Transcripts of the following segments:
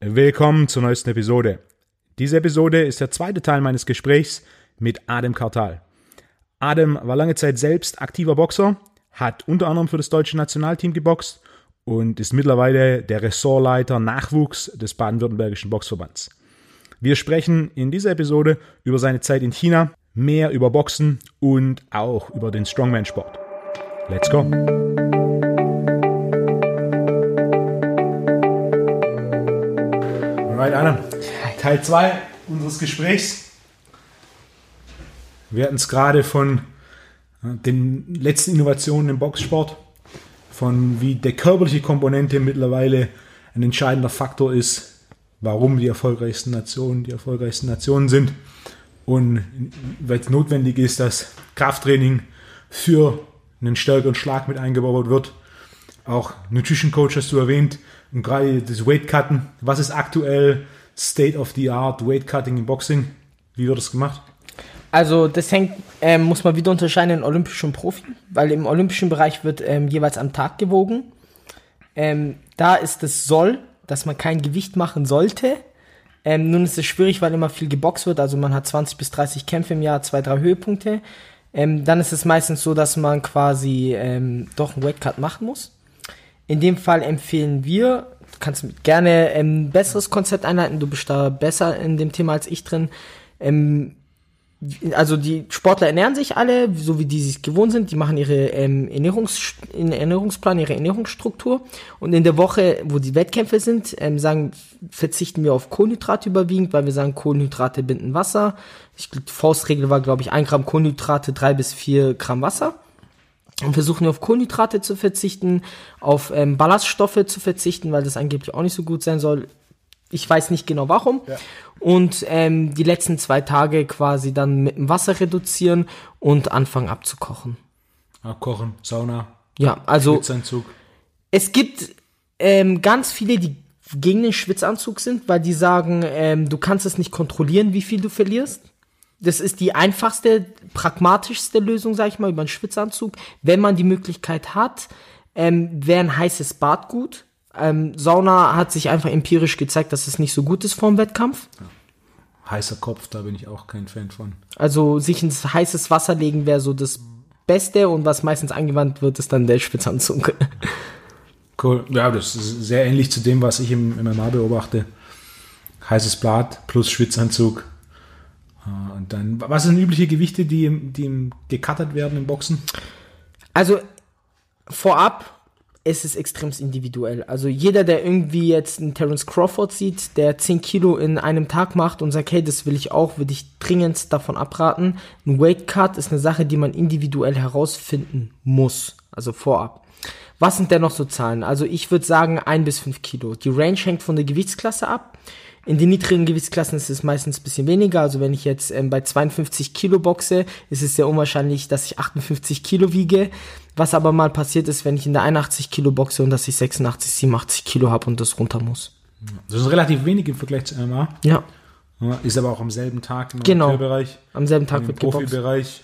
Willkommen zur neuesten Episode. Diese Episode ist der zweite Teil meines Gesprächs mit Adem Kartal. Adem war lange Zeit selbst aktiver Boxer, hat unter anderem für das deutsche Nationalteam geboxt und ist mittlerweile der Ressortleiter Nachwuchs des baden-württembergischen Boxverbands. Wir sprechen in dieser Episode über seine Zeit in China, mehr über Boxen und auch über den Strongman-Sport. Let's go! Alright, Anna. Teil 2 unseres Gesprächs. Wir hatten es gerade von äh, den letzten Innovationen im Boxsport, von wie der körperliche Komponente mittlerweile ein entscheidender Faktor ist, warum die erfolgreichsten Nationen die erfolgreichsten Nationen sind und weil es notwendig ist, dass Krafttraining für einen stärkeren Schlag mit eingebaut wird. Auch Nutrition Coach hast du erwähnt, und gerade das Weight Cutten, was ist aktuell State of the Art Weight Cutting im Boxing? Wie wird das gemacht? Also das hängt, ähm, muss man wieder unterscheiden in olympischen Profi, weil im olympischen Bereich wird ähm, jeweils am Tag gewogen. Ähm, da ist es soll, dass man kein Gewicht machen sollte. Ähm, nun ist es schwierig, weil immer viel geboxt wird, also man hat 20 bis 30 Kämpfe im Jahr, zwei, drei Höhepunkte. Ähm, dann ist es meistens so, dass man quasi ähm, doch einen Weightcut machen muss. In dem Fall empfehlen wir, du kannst gerne ähm, ein besseres Konzept einleiten, du bist da besser in dem Thema als ich drin. Ähm, also die Sportler ernähren sich alle, so wie die sich gewohnt sind. Die machen ihre ähm, Ernährungs Ernährungsplan, ihre Ernährungsstruktur. Und in der Woche, wo die Wettkämpfe sind, ähm, sagen, verzichten wir auf Kohlenhydrate überwiegend, weil wir sagen, Kohlenhydrate binden Wasser. Ich, die Faustregel war, glaube ich, ein Gramm Kohlenhydrate, drei bis vier Gramm Wasser und versuchen auf Kohlenhydrate zu verzichten, auf ähm, Ballaststoffe zu verzichten, weil das angeblich auch nicht so gut sein soll. Ich weiß nicht genau warum. Ja. Und ähm, die letzten zwei Tage quasi dann mit dem Wasser reduzieren und anfangen abzukochen. Abkochen, Sauna. Ja, also es gibt ähm, ganz viele, die gegen den Schwitzanzug sind, weil die sagen, ähm, du kannst es nicht kontrollieren, wie viel du verlierst. Das ist die einfachste, pragmatischste Lösung, sag ich mal, über einen Schwitzanzug. Wenn man die Möglichkeit hat, ähm, wäre ein heißes Bad gut. Ähm, Sauna hat sich einfach empirisch gezeigt, dass es nicht so gut ist vor dem Wettkampf. Ja. Heißer Kopf, da bin ich auch kein Fan von. Also sich ins heißes Wasser legen wäre so das Beste und was meistens angewandt wird, ist dann der Schwitzanzug. Cool. Ja, das ist sehr ähnlich zu dem, was ich im MMA beobachte. Heißes Blatt plus Schwitzanzug und dann, was sind übliche Gewichte, die, die gekattert werden im Boxen? Also vorab ist es extrem individuell. Also jeder, der irgendwie jetzt einen Terence Crawford sieht, der 10 Kilo in einem Tag macht und sagt, hey, das will ich auch, würde ich dringend davon abraten. Ein Weight Cut ist eine Sache, die man individuell herausfinden muss. Also vorab. Was sind denn noch so Zahlen? Also ich würde sagen 1 bis 5 Kilo. Die Range hängt von der Gewichtsklasse ab. In den niedrigen Gewichtsklassen ist es meistens ein bisschen weniger. Also wenn ich jetzt ähm, bei 52 Kilo boxe, ist es sehr unwahrscheinlich, dass ich 58 Kilo wiege. Was aber mal passiert ist, wenn ich in der 81 Kilo boxe und dass ich 86, 87 Kilo habe und das runter muss. Das ist relativ wenig im Vergleich zu MMA. Ja. Ist aber auch am selben Tag im genau. Am selben Tag wird Profibereich.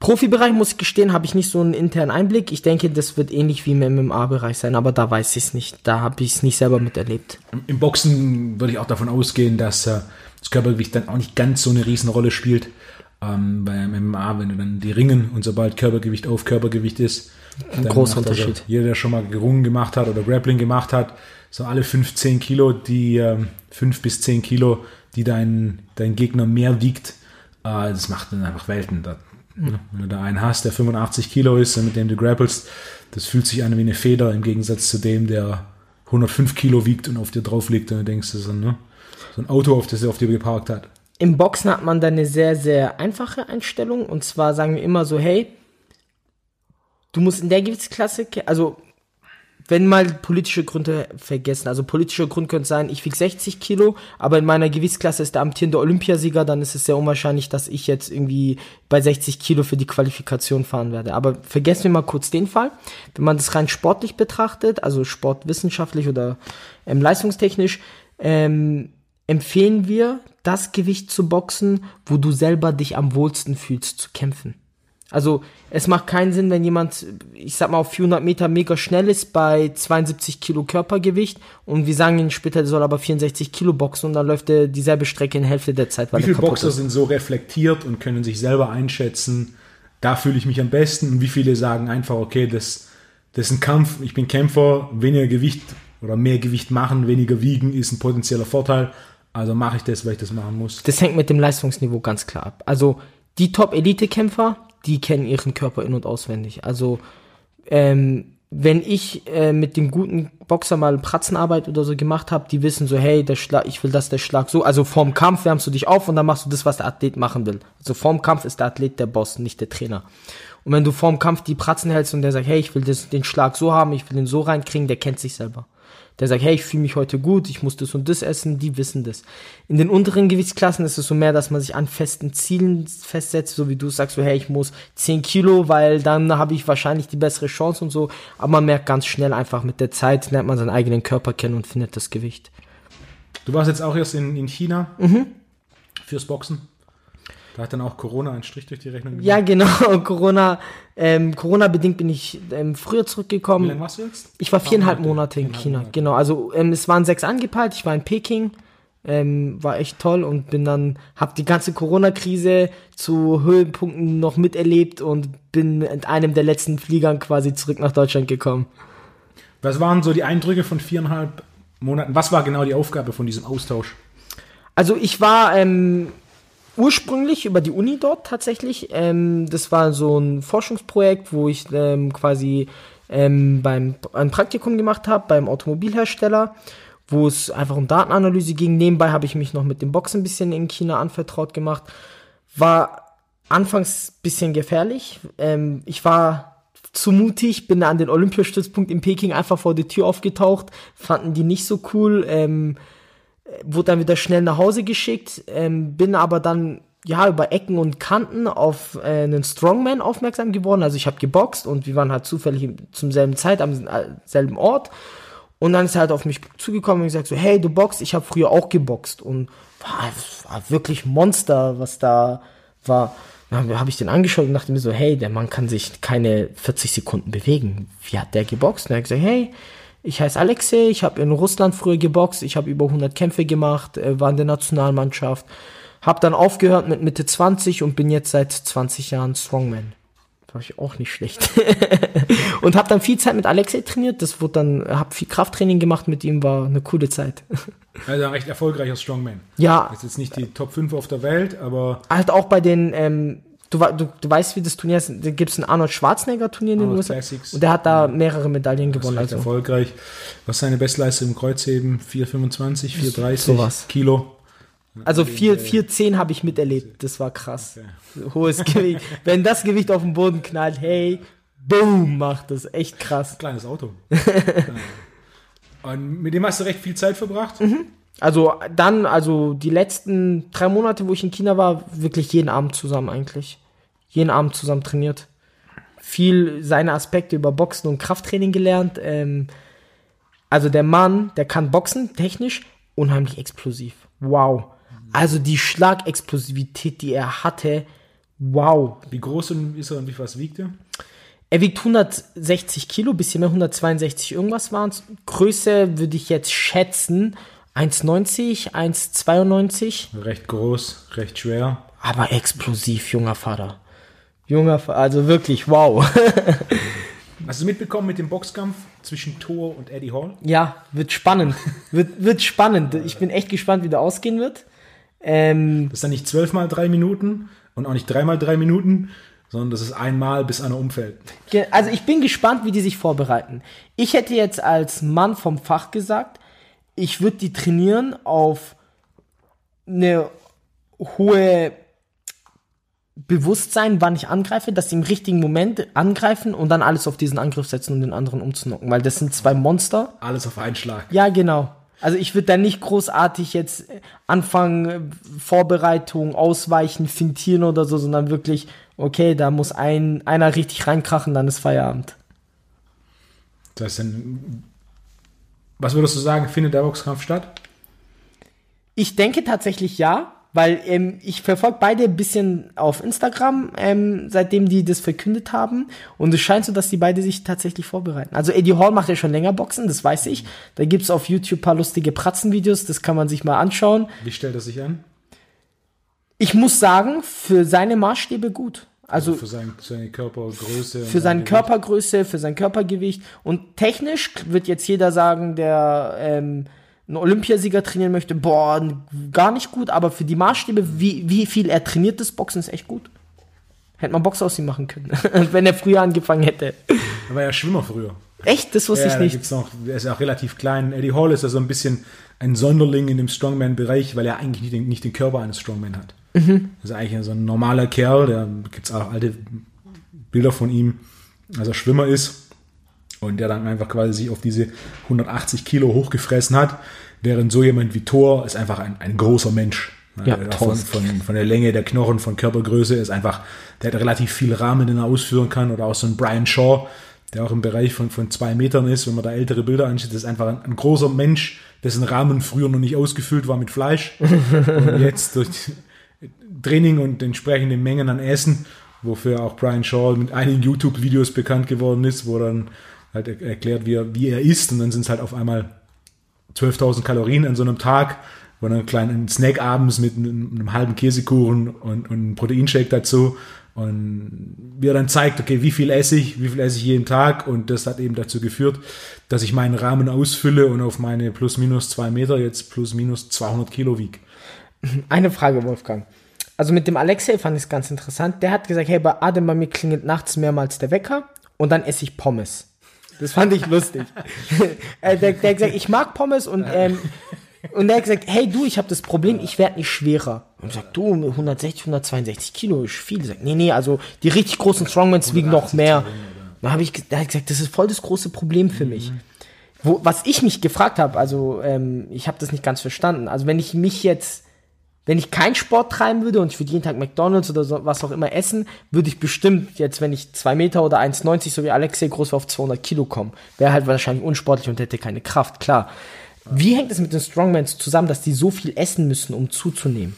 Profibereich, muss ich gestehen, habe ich nicht so einen internen Einblick. Ich denke, das wird ähnlich wie im MMA-Bereich sein, aber da weiß ich es nicht. Da habe ich es nicht selber miterlebt. Im Boxen würde ich auch davon ausgehen, dass äh, das Körpergewicht dann auch nicht ganz so eine Riesenrolle spielt. Ähm, beim MMA, wenn du dann die Ringen und sobald Körpergewicht auf Körpergewicht ist, ein großer also Unterschied. Also jeder, der schon mal gerungen gemacht hat oder Grappling gemacht hat, so alle 15 Kilo, die äh, 5 bis 10 Kilo, die dein, dein Gegner mehr wiegt, äh, das macht dann einfach Welten. Da. Wenn du da einen hast, der 85 Kilo ist mit dem du grappelst, das fühlt sich an wie eine Feder im Gegensatz zu dem, der 105 Kilo wiegt und auf dir drauf liegt und du denkst, das ist ein, ne, so ein Auto, auf das er auf dir geparkt hat. Im Boxen hat man da eine sehr, sehr einfache Einstellung und zwar sagen wir immer so, hey, du musst in der Gewichtsklasse, also wenn mal politische Gründe vergessen. Also politische Grund könnte sein, ich wiege 60 Kilo, aber in meiner Gewichtsklasse ist der amtierende Olympiasieger, dann ist es sehr unwahrscheinlich, dass ich jetzt irgendwie bei 60 Kilo für die Qualifikation fahren werde. Aber vergessen wir mal kurz den Fall. Wenn man das rein sportlich betrachtet, also sportwissenschaftlich oder ähm, leistungstechnisch, ähm, empfehlen wir, das Gewicht zu boxen, wo du selber dich am wohlsten fühlst, zu kämpfen. Also es macht keinen Sinn, wenn jemand, ich sag mal, auf 400 Meter mega schnell ist bei 72 Kilo Körpergewicht und wir sagen ihm später, der soll aber 64 Kilo boxen und dann läuft er dieselbe Strecke in Hälfte der Zeit. Weil wie viele Boxer ist. sind so reflektiert und können sich selber einschätzen, da fühle ich mich am besten und wie viele sagen einfach, okay, das, das ist ein Kampf, ich bin Kämpfer, weniger Gewicht oder mehr Gewicht machen, weniger wiegen ist ein potenzieller Vorteil, also mache ich das, weil ich das machen muss. Das hängt mit dem Leistungsniveau ganz klar ab. Also die Top-Elite-Kämpfer, die kennen ihren Körper in- und auswendig. Also, ähm, wenn ich äh, mit dem guten Boxer mal Pratzenarbeit oder so gemacht habe, die wissen so, hey, der Schlag, ich will, dass der Schlag so, also vorm Kampf wärmst du dich auf und dann machst du das, was der Athlet machen will. Also vorm Kampf ist der Athlet der Boss, nicht der Trainer. Und wenn du vorm Kampf die Pratzen hältst und der sagt, hey, ich will das, den Schlag so haben, ich will den so reinkriegen, der kennt sich selber der sagt, hey, ich fühle mich heute gut, ich muss das und das essen, die wissen das. In den unteren Gewichtsklassen ist es so mehr, dass man sich an festen Zielen festsetzt, so wie du sagst, so hey, ich muss 10 Kilo, weil dann habe ich wahrscheinlich die bessere Chance und so. Aber man merkt ganz schnell einfach mit der Zeit, lernt man seinen eigenen Körper kennen und findet das Gewicht. Du warst jetzt auch erst in, in China mhm. fürs Boxen. Da hat dann auch Corona einen Strich durch die Rechnung gemacht. Ja, genau. Corona, ähm, Corona-bedingt bin ich ähm, früher zurückgekommen. Wie lange warst du jetzt? Ich war viereinhalb Monate in China. Monate. Genau. Also ähm, es waren sechs angepeilt. Ich war in Peking. Ähm, war echt toll und bin dann, hab die ganze Corona-Krise zu Höhepunkten noch miterlebt und bin mit einem der letzten Fliegern quasi zurück nach Deutschland gekommen. Was waren so die Eindrücke von viereinhalb Monaten? Was war genau die Aufgabe von diesem Austausch? Also ich war ähm, ursprünglich über die Uni dort tatsächlich. Ähm, das war so ein Forschungsprojekt, wo ich ähm, quasi ähm, beim ein Praktikum gemacht habe beim Automobilhersteller, wo es einfach um Datenanalyse ging. Nebenbei habe ich mich noch mit dem Boxen ein bisschen in China anvertraut gemacht. War anfangs bisschen gefährlich. Ähm, ich war zu mutig, bin an den Olympiastützpunkt in Peking einfach vor die Tür aufgetaucht, fanden die nicht so cool. Ähm, wurde dann wieder schnell nach Hause geschickt, ähm, bin aber dann ja über Ecken und Kanten auf äh, einen Strongman aufmerksam geworden. Also ich habe geboxt und wir waren halt zufällig zum selben Zeit am äh, selben Ort. Und dann ist er halt auf mich zugekommen und gesagt so, hey, du boxt, ich habe früher auch geboxt. Und war, war wirklich Monster, was da war. Dann habe ich den angeschaut und dachte mir so, hey, der Mann kann sich keine 40 Sekunden bewegen. Wie hat der geboxt? Und er hat gesagt, hey, ich heiße Alexei, ich habe in Russland früher geboxt, ich habe über 100 Kämpfe gemacht, äh, war in der Nationalmannschaft, habe dann aufgehört mit Mitte 20 und bin jetzt seit 20 Jahren Strongman. War ich auch nicht schlecht. und habe dann viel Zeit mit Alexei trainiert, das wurde dann, habe viel Krafttraining gemacht mit ihm, war eine coole Zeit. Also ein recht erfolgreicher Strongman. Ja. Ist jetzt nicht die Top 5 auf der Welt, aber. Halt auch bei den ähm, Du, du, du weißt, wie das Turnier ist. Da gibt es ein Arnold Schwarzenegger-Turnier in den USA. Classics. Und der hat da mehrere Medaillen gewonnen. Also. erfolgreich. Was ist seine Bestleistung im Kreuzheben? 4,25, 4,30 Sowas. Kilo. Also 4,10 habe ich miterlebt. Das war krass. Okay. Hohes Gewicht. Wenn das Gewicht auf den Boden knallt, hey, boom, macht das. Echt krass. Kleines Auto. Und mit dem hast du recht viel Zeit verbracht? Mhm. Also dann, also die letzten drei Monate, wo ich in China war, wirklich jeden Abend zusammen eigentlich. Jeden Abend zusammen trainiert. Viel seine Aspekte über Boxen und Krafttraining gelernt. Ähm, also der Mann, der kann boxen, technisch, unheimlich explosiv. Wow. Also die Schlagexplosivität, die er hatte, wow. Wie groß ist er und wie was wiegt er? Er wiegt 160 Kilo, bisschen mehr, 162 irgendwas waren es. Größe würde ich jetzt schätzen 1,90, 1,92. Recht groß, recht schwer. Aber explosiv, junger Vater. Junger also wirklich, wow. Hast du mitbekommen mit dem Boxkampf zwischen Thor und Eddie Hall? Ja, wird spannend. wird, wird spannend. Ich bin echt gespannt, wie der ausgehen wird. Ähm, das ist dann nicht zwölfmal drei Minuten und auch nicht dreimal drei Minuten, sondern das ist einmal, bis einer umfällt. Also ich bin gespannt, wie die sich vorbereiten. Ich hätte jetzt als Mann vom Fach gesagt, ich würde die trainieren auf eine hohe Bewusstsein, wann ich angreife, dass sie im richtigen Moment angreifen und dann alles auf diesen Angriff setzen, um den anderen umzunocken, weil das sind zwei Monster. Alles auf einen Schlag. Ja, genau. Also ich würde da nicht großartig jetzt anfangen, Vorbereitung, Ausweichen, Fintieren oder so, sondern wirklich, okay, da muss ein, einer richtig reinkrachen, dann ist Feierabend. Das ein was würdest du sagen, findet der Boxkampf statt? Ich denke tatsächlich ja. Weil ähm, ich verfolge beide ein bisschen auf Instagram, ähm, seitdem die das verkündet haben. Und es scheint so, dass die beide sich tatsächlich vorbereiten. Also Eddie Hall macht ja schon länger Boxen, das weiß ich. Da gibt's auf YouTube paar lustige Pratzenvideos, das kann man sich mal anschauen. Wie stellt er sich an? Ich muss sagen, für seine Maßstäbe gut. Also für sein, seine Körpergröße. für seine. Körpergröße, für sein Körpergewicht. Und technisch wird jetzt jeder sagen, der ähm, einen Olympiasieger trainieren möchte, boah, gar nicht gut, aber für die Maßstäbe, wie, wie viel er trainiert, das Boxen ist echt gut. Hätte man Box aus ihm machen können, wenn er früher angefangen hätte. Er war ja Schwimmer früher. Echt? Das wusste Ja, ich nicht. gibt's noch, er ist auch relativ klein. Eddie Hall ist ja so ein bisschen ein Sonderling in dem Strongman-Bereich, weil er eigentlich nicht den, nicht den Körper eines Strongman hat. Mhm. Das ist eigentlich so ein normaler Kerl, da gibt's auch alte Bilder von ihm, als er Schwimmer ist und der dann einfach quasi sich auf diese 180 Kilo hochgefressen hat, während so jemand wie Thor ist einfach ein, ein großer Mensch. Ja, Der Thor von, von, von der Länge der Knochen, von Körpergröße ist einfach, der hat relativ viel Rahmen, den er ausführen kann. Oder auch so ein Brian Shaw, der auch im Bereich von, von zwei Metern ist, wenn man da ältere Bilder anschaut, ist einfach ein, ein großer Mensch, dessen Rahmen früher noch nicht ausgefüllt war mit Fleisch. und jetzt durch Training und entsprechende Mengen an Essen, wofür auch Brian Shaw mit einigen YouTube-Videos bekannt geworden ist, wo dann halt er- erklärt, wie er, wie er isst. Und dann sind es halt auf einmal 12.000 Kalorien an so einem Tag, dann einen kleinen Snack abends mit einem, einem halben Käsekuchen und, und einem Proteinshake dazu. Und wie er dann zeigt, okay, wie viel esse ich, wie viel esse ich jeden Tag. Und das hat eben dazu geführt, dass ich meinen Rahmen ausfülle und auf meine plus minus zwei Meter jetzt plus minus 200 Kilo wieg. Eine Frage, Wolfgang. Also mit dem Alexei fand ich es ganz interessant. Der hat gesagt, hey, bei Adem, bei mir klingelt nachts mehrmals der Wecker und dann esse ich Pommes. Das fand ich lustig. äh, der, der hat gesagt, ich mag Pommes und, ähm, und der hat gesagt, hey du, ich habe das Problem, ich werde nicht schwerer. Und ich sag, du, 160, 162 Kilo ist viel. Ich sag, nee, nee, also die richtig großen Strongmans wiegen noch mehr. Da habe ich, der hat gesagt, das ist voll das große Problem für mich. Wo, was ich mich gefragt habe, also ähm, ich habe das nicht ganz verstanden. Also wenn ich mich jetzt, wenn ich keinen Sport treiben würde und ich würde jeden Tag McDonalds oder so, was auch immer essen, würde ich bestimmt jetzt, wenn ich zwei Meter oder 1,90 so wie Alexei groß war, auf 200 Kilo kommen. Wäre halt wahrscheinlich unsportlich und hätte keine Kraft, klar. Wie hängt es mit den Strongmans zusammen, dass die so viel essen müssen, um zuzunehmen?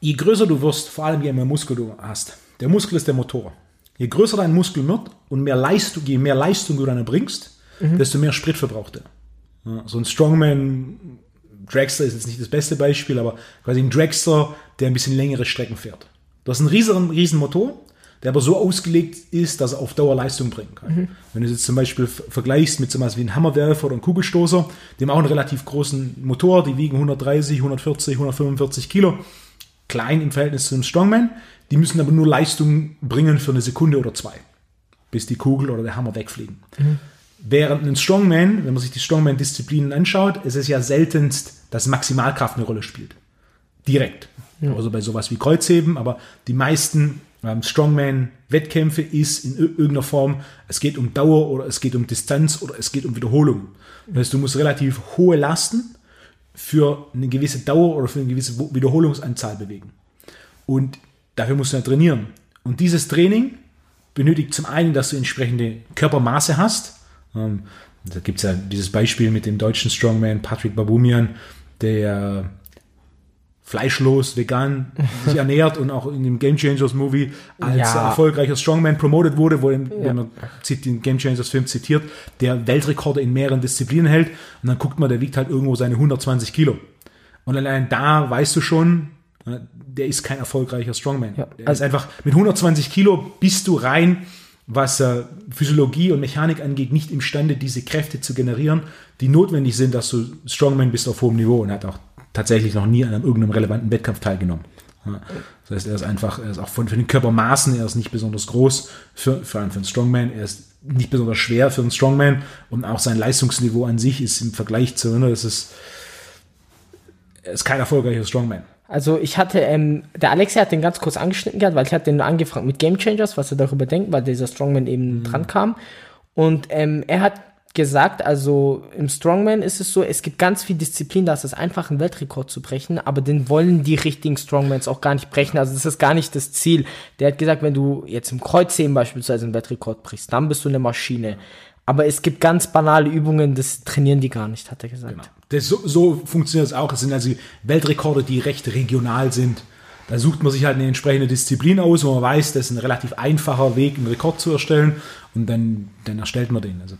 Je größer du wirst, vor allem je mehr Muskel du hast, der Muskel ist der Motor. Je größer dein Muskel wird und mehr Leistung, je mehr Leistung du dann erbringst, desto mehr Sprit verbraucht er. Ja, so ein Strongman, Dragster ist jetzt nicht das beste Beispiel, aber quasi ein Dragster, der ein bisschen längere Strecken fährt. Du hast einen riesen, riesen Motor, der aber so ausgelegt ist, dass er auf Dauer Leistung bringen kann. Wenn du es jetzt zum Beispiel vergleichst mit so was wie einem Hammerwerfer oder einem Kugelstoßer, die haben auch einen relativ großen Motor, die wiegen 130, 140, 145 Kilo klein im Verhältnis zu einem Strongman. Die müssen aber nur Leistung bringen für eine Sekunde oder zwei, bis die Kugel oder der Hammer wegfliegen. Während ein Strongman, wenn man sich die Strongman-Disziplinen anschaut, ist es ja seltenst, dass Maximalkraft eine Rolle spielt. Direkt. Also bei sowas wie Kreuzheben, aber die meisten ähm, Strongman-Wettkämpfe ist in ir- irgendeiner Form, es geht um Dauer oder es geht um Distanz oder es geht um Wiederholung. Das heißt, du musst relativ hohe Lasten für eine gewisse Dauer oder für eine gewisse Wiederholungsanzahl bewegen. Und dafür musst du ja trainieren. Und dieses Training benötigt zum einen, dass du entsprechende Körpermaße hast. Ähm, da gibt es ja dieses Beispiel mit dem deutschen Strongman Patrick Babumian, der fleischlos, vegan sich ernährt und auch in dem Game Changers Movie als Ja. erfolgreicher Strongman promoted wurde, wo er, wenn man den Game Changers Film zitiert, der Weltrekorde in mehreren Disziplinen hält und dann guckt man, der wiegt halt irgendwo seine 120 Kilo. Und allein da weißt du schon, äh, der ist kein erfolgreicher Strongman. Ja, der also- ist einfach mit 120 Kilo bist du rein, was äh, Physiologie und Mechanik angeht, nicht imstande, diese Kräfte zu generieren, die notwendig sind, dass du Strongman bist auf hohem Niveau und hat auch tatsächlich noch nie an einem irgendeinem relevanten Wettkampf teilgenommen. Das heißt, er ist einfach, er ist auch von, von den Körpermaßen, er ist nicht besonders groß, für, vor allem für einen Strongman, er ist nicht besonders schwer für einen Strongman und auch sein Leistungsniveau an sich ist im Vergleich zu, ne, das ist, er ist kein erfolgreicher Strongman. Also ich hatte, ähm, der Alexei hat den ganz kurz angeschnitten gehabt, weil ich hatte den angefragt mit Game Changers, was er darüber denkt, weil dieser Strongman eben dran kam. Und ähm, er hat gesagt, also im Strongman ist es so, es gibt ganz viel Disziplin, da ist es einfach, einen Weltrekord zu brechen, aber den wollen die richtigen Strongmans auch gar nicht brechen. Also das ist gar nicht das Ziel. Der hat gesagt, wenn du jetzt im Kreuzheben beispielsweise einen Weltrekord brichst, dann bist du eine Maschine. Aber es gibt ganz banale Übungen, das trainieren die gar nicht, hat er gesagt. Genau. Das, so, so funktioniert es auch. Es sind also Weltrekorde, die recht regional sind. Da sucht man sich halt eine entsprechende Disziplin aus, wo man weiß, das ist ein relativ einfacher Weg, einen Rekord zu erstellen. Und dann, dann erstellt man den. Also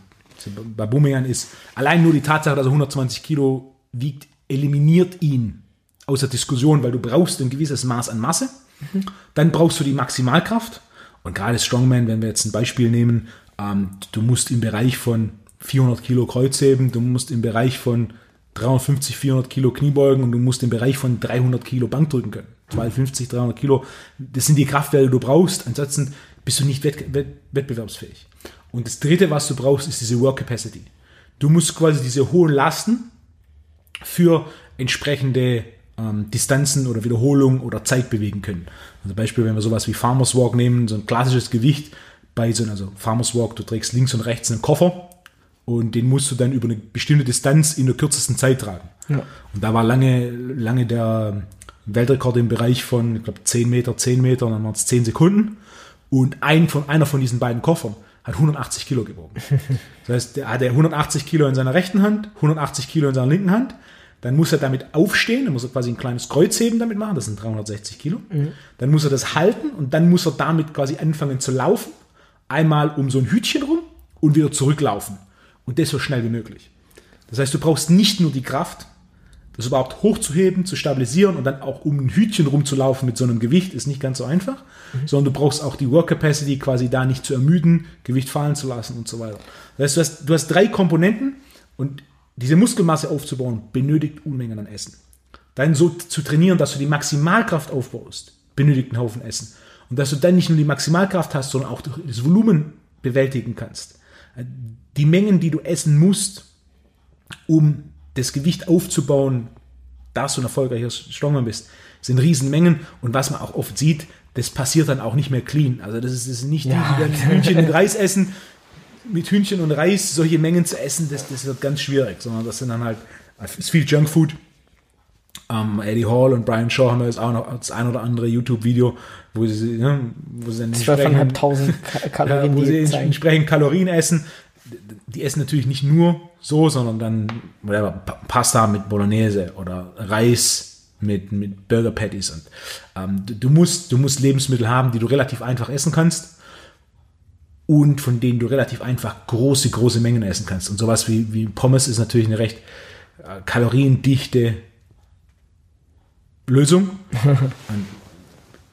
bei Bumian ist allein nur die Tatsache, dass er 120 Kilo wiegt, eliminiert ihn aus der Diskussion, weil du brauchst ein gewisses Maß an Masse. Mhm. Dann brauchst du die Maximalkraft. Und gerade Strongman, wenn wir jetzt ein Beispiel nehmen, du musst im Bereich von 400 Kilo Kreuzheben, du musst im Bereich von 350, 400 Kilo Kniebeugen und du musst im Bereich von 300 Kilo Bank drücken können. 250, 300 Kilo, das sind die Kraftwerte, die du brauchst. Ansonsten bist du nicht wett, wett, wettbewerbsfähig. Und das dritte, was du brauchst, ist diese Work Capacity. Du musst quasi diese hohen Lasten für entsprechende ähm, Distanzen oder Wiederholungen oder Zeit bewegen können. Also Beispiel, wenn wir sowas wie Farmers Walk nehmen, so ein klassisches Gewicht bei so einem, also Farmers Walk, du trägst links und rechts einen Koffer und den musst du dann über eine bestimmte Distanz in der kürzesten Zeit tragen. Ja. Und da war lange, lange der Weltrekord im Bereich von, ich glaube, 10 Meter, 10 Meter, und dann waren es 10 Sekunden. Und ein von, einer von diesen beiden Koffern hat 180 Kilo gewogen. Das heißt, der hat 180 Kilo in seiner rechten Hand, 180 Kilo in seiner linken Hand. Dann muss er damit aufstehen, dann muss er quasi ein kleines Kreuzheben damit machen, das sind 360 Kilo. Mhm. Dann muss er das halten und dann muss er damit quasi anfangen zu laufen. Einmal um so ein Hütchen rum und wieder zurücklaufen. Und das so schnell wie möglich. Das heißt, du brauchst nicht nur die Kraft, das überhaupt hochzuheben, zu stabilisieren und dann auch um ein Hütchen rumzulaufen mit so einem Gewicht, ist nicht ganz so einfach, mhm. sondern du brauchst auch die Work Capacity, quasi da nicht zu ermüden, Gewicht fallen zu lassen und so weiter. Das heißt, du hast, du hast drei Komponenten und diese Muskelmasse aufzubauen, benötigt Unmengen an Essen. Dann so zu trainieren, dass du die Maximalkraft aufbaust, benötigt einen Haufen Essen. Und dass du dann nicht nur die Maximalkraft hast, sondern auch das Volumen bewältigen kannst. Die Mengen, die du essen musst, um das Gewicht aufzubauen, dass du ein erfolgreicher Strongman bist, sind Riesenmengen. Und was man auch oft sieht, das passiert dann auch nicht mehr clean. Also das ist, das ist nicht ja. die, die dann Hühnchen mit Reis essen, mit Hühnchen und Reis solche Mengen zu essen, das, das wird ganz schwierig, sondern das sind dann halt, ist viel Junkfood. Um, ähm, Eddie Hall und Brian Shaw haben jetzt auch noch das ein oder andere YouTube-Video, wo sie, ne, wo sie dann entsprechend, Kalorien, ja, wo sie entsprechend Kalorien essen die essen natürlich nicht nur so, sondern dann whatever, Pasta mit Bolognese oder Reis mit, mit Burger Patties. Und, ähm, du, musst, du musst Lebensmittel haben, die du relativ einfach essen kannst und von denen du relativ einfach große, große Mengen essen kannst. Und sowas wie, wie Pommes ist natürlich eine recht äh, kaloriendichte Lösung.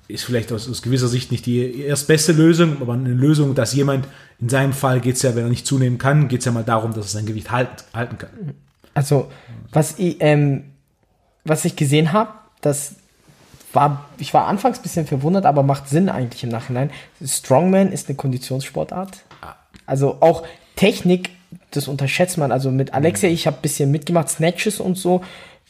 ist vielleicht aus, aus, gewisser Sicht nicht die erstbeste Lösung, aber eine Lösung, dass jemand, in seinem Fall geht es ja, wenn er nicht zunehmen kann, geht es ja mal darum, dass er sein Gewicht halt, halten kann. Also, was ich, ähm, was ich gesehen habe, das war, ich war anfangs ein bisschen verwundert, aber macht Sinn eigentlich im Nachhinein. Strongman ist eine Konditionssportart. Also auch Technik, das unterschätzt man. Also mit Alexia, ich habe ein bisschen mitgemacht, Snatches und so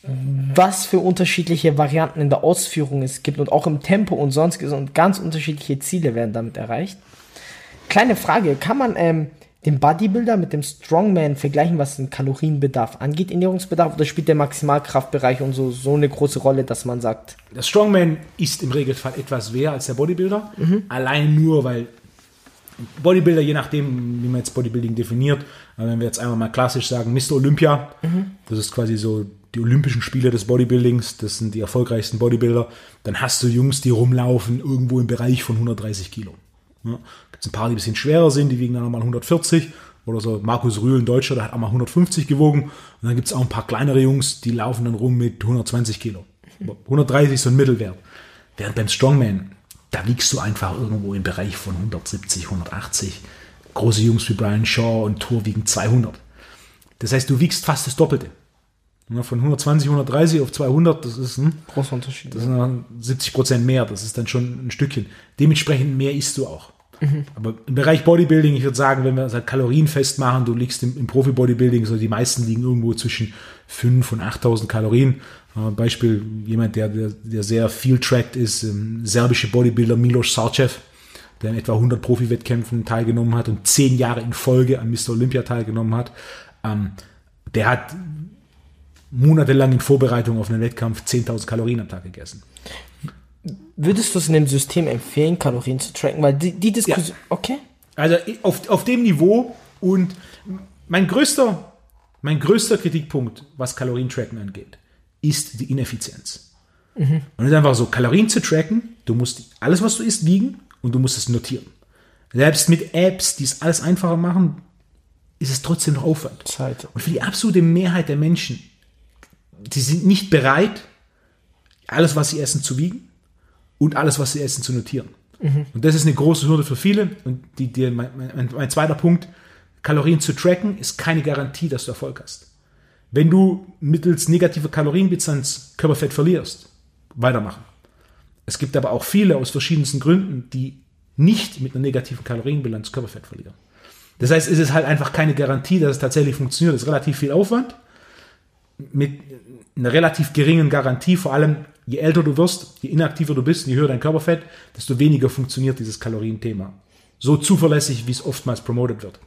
was für unterschiedliche Varianten in der Ausführung es gibt und auch im Tempo und sonstiges und ganz unterschiedliche Ziele werden damit erreicht. Kleine Frage, kann man ähm, den Bodybuilder mit dem Strongman vergleichen, was den Kalorienbedarf angeht, Ernährungsbedarf, oder spielt der Maximalkraftbereich und so, so eine große Rolle, dass man sagt? Der Strongman ist im Regelfall etwas mehr als der Bodybuilder, mhm. allein nur, weil Bodybuilder, je nachdem, wie man jetzt Bodybuilding definiert, wenn wir jetzt einmal mal klassisch sagen, Mr. Olympia, mhm. das ist quasi so die Olympischen Spiele des Bodybuildings, das sind die erfolgreichsten Bodybuilder, dann hast du Jungs, die rumlaufen irgendwo im Bereich von 130 Kilo. Ja, Gibt es ein paar, die ein bisschen schwerer sind, die wiegen dann nochmal 140 oder so. Markus Rühl, ein Deutscher, der hat auch mal 150 gewogen. Und dann gibt es auch ein paar kleinere Jungs, die laufen dann rum mit 120 Kilo. 130 ist so ein Mittelwert. Während beim Strongman, da wiegst du einfach irgendwo im Bereich von 170, 180. Große Jungs wie Brian Shaw und Thor wiegen 200. Das heißt, du wiegst fast das Doppelte. Von 120, 130 auf 200, das ist ein großer Unterschied. Das sind 70 Prozent mehr, das ist dann schon ein Stückchen. Dementsprechend mehr isst du auch. Mhm. Aber im Bereich Bodybuilding, ich würde sagen, wenn wir es halt kalorienfest machen, du liegst im, im Profi-Bodybuilding, so die meisten liegen irgendwo zwischen 5 und 8000 Kalorien. Äh, Beispiel jemand, der, der, der sehr viel tracked ist, ähm, serbische Bodybuilder Milos Sarcev, der in etwa 100 Profi-Wettkämpfen teilgenommen hat und 10 Jahre in Folge an Mr. Olympia teilgenommen hat. Ähm, der hat monatelang in Vorbereitung auf einen Wettkampf 10.000 Kalorien am Tag gegessen. Würdest du es in dem System empfehlen, Kalorien zu tracken? Weil die, die Diskussion. Ja. Okay. Also auf, auf dem Niveau Und mein größter, mein größter Kritikpunkt, was Kalorientracken angeht, ist die Ineffizienz. Und es ist einfach so, Kalorien zu tracken, du musst alles, was du isst, wiegen und du musst es notieren. Selbst mit Apps, die es alles einfacher machen, ist es trotzdem noch Aufwand. Zeit. Und für die absolute Mehrheit der Menschen, die sind nicht bereit, alles, was sie essen, zu wiegen und alles, was sie essen, zu notieren. Und das ist eine große Hürde für viele. Und die, die, mein, mein, mein zweiter Punkt, Kalorien zu tracken, ist keine Garantie, dass du Erfolg hast. Wenn du mittels negativer Kalorienbilanz Körperfett verlierst, weitermachen. Es gibt aber auch viele aus verschiedensten Gründen, die nicht mit einer negativen Kalorienbilanz Körperfett verlieren. Das heißt, es ist halt einfach keine Garantie, dass es tatsächlich funktioniert. Es ist relativ viel Aufwand mit einer relativ geringen Garantie, vor allem je älter du wirst, je inaktiver du bist, je höher dein Körperfett, desto weniger funktioniert dieses Kalorienthema. So zuverlässig, wie es oftmals promotet wird.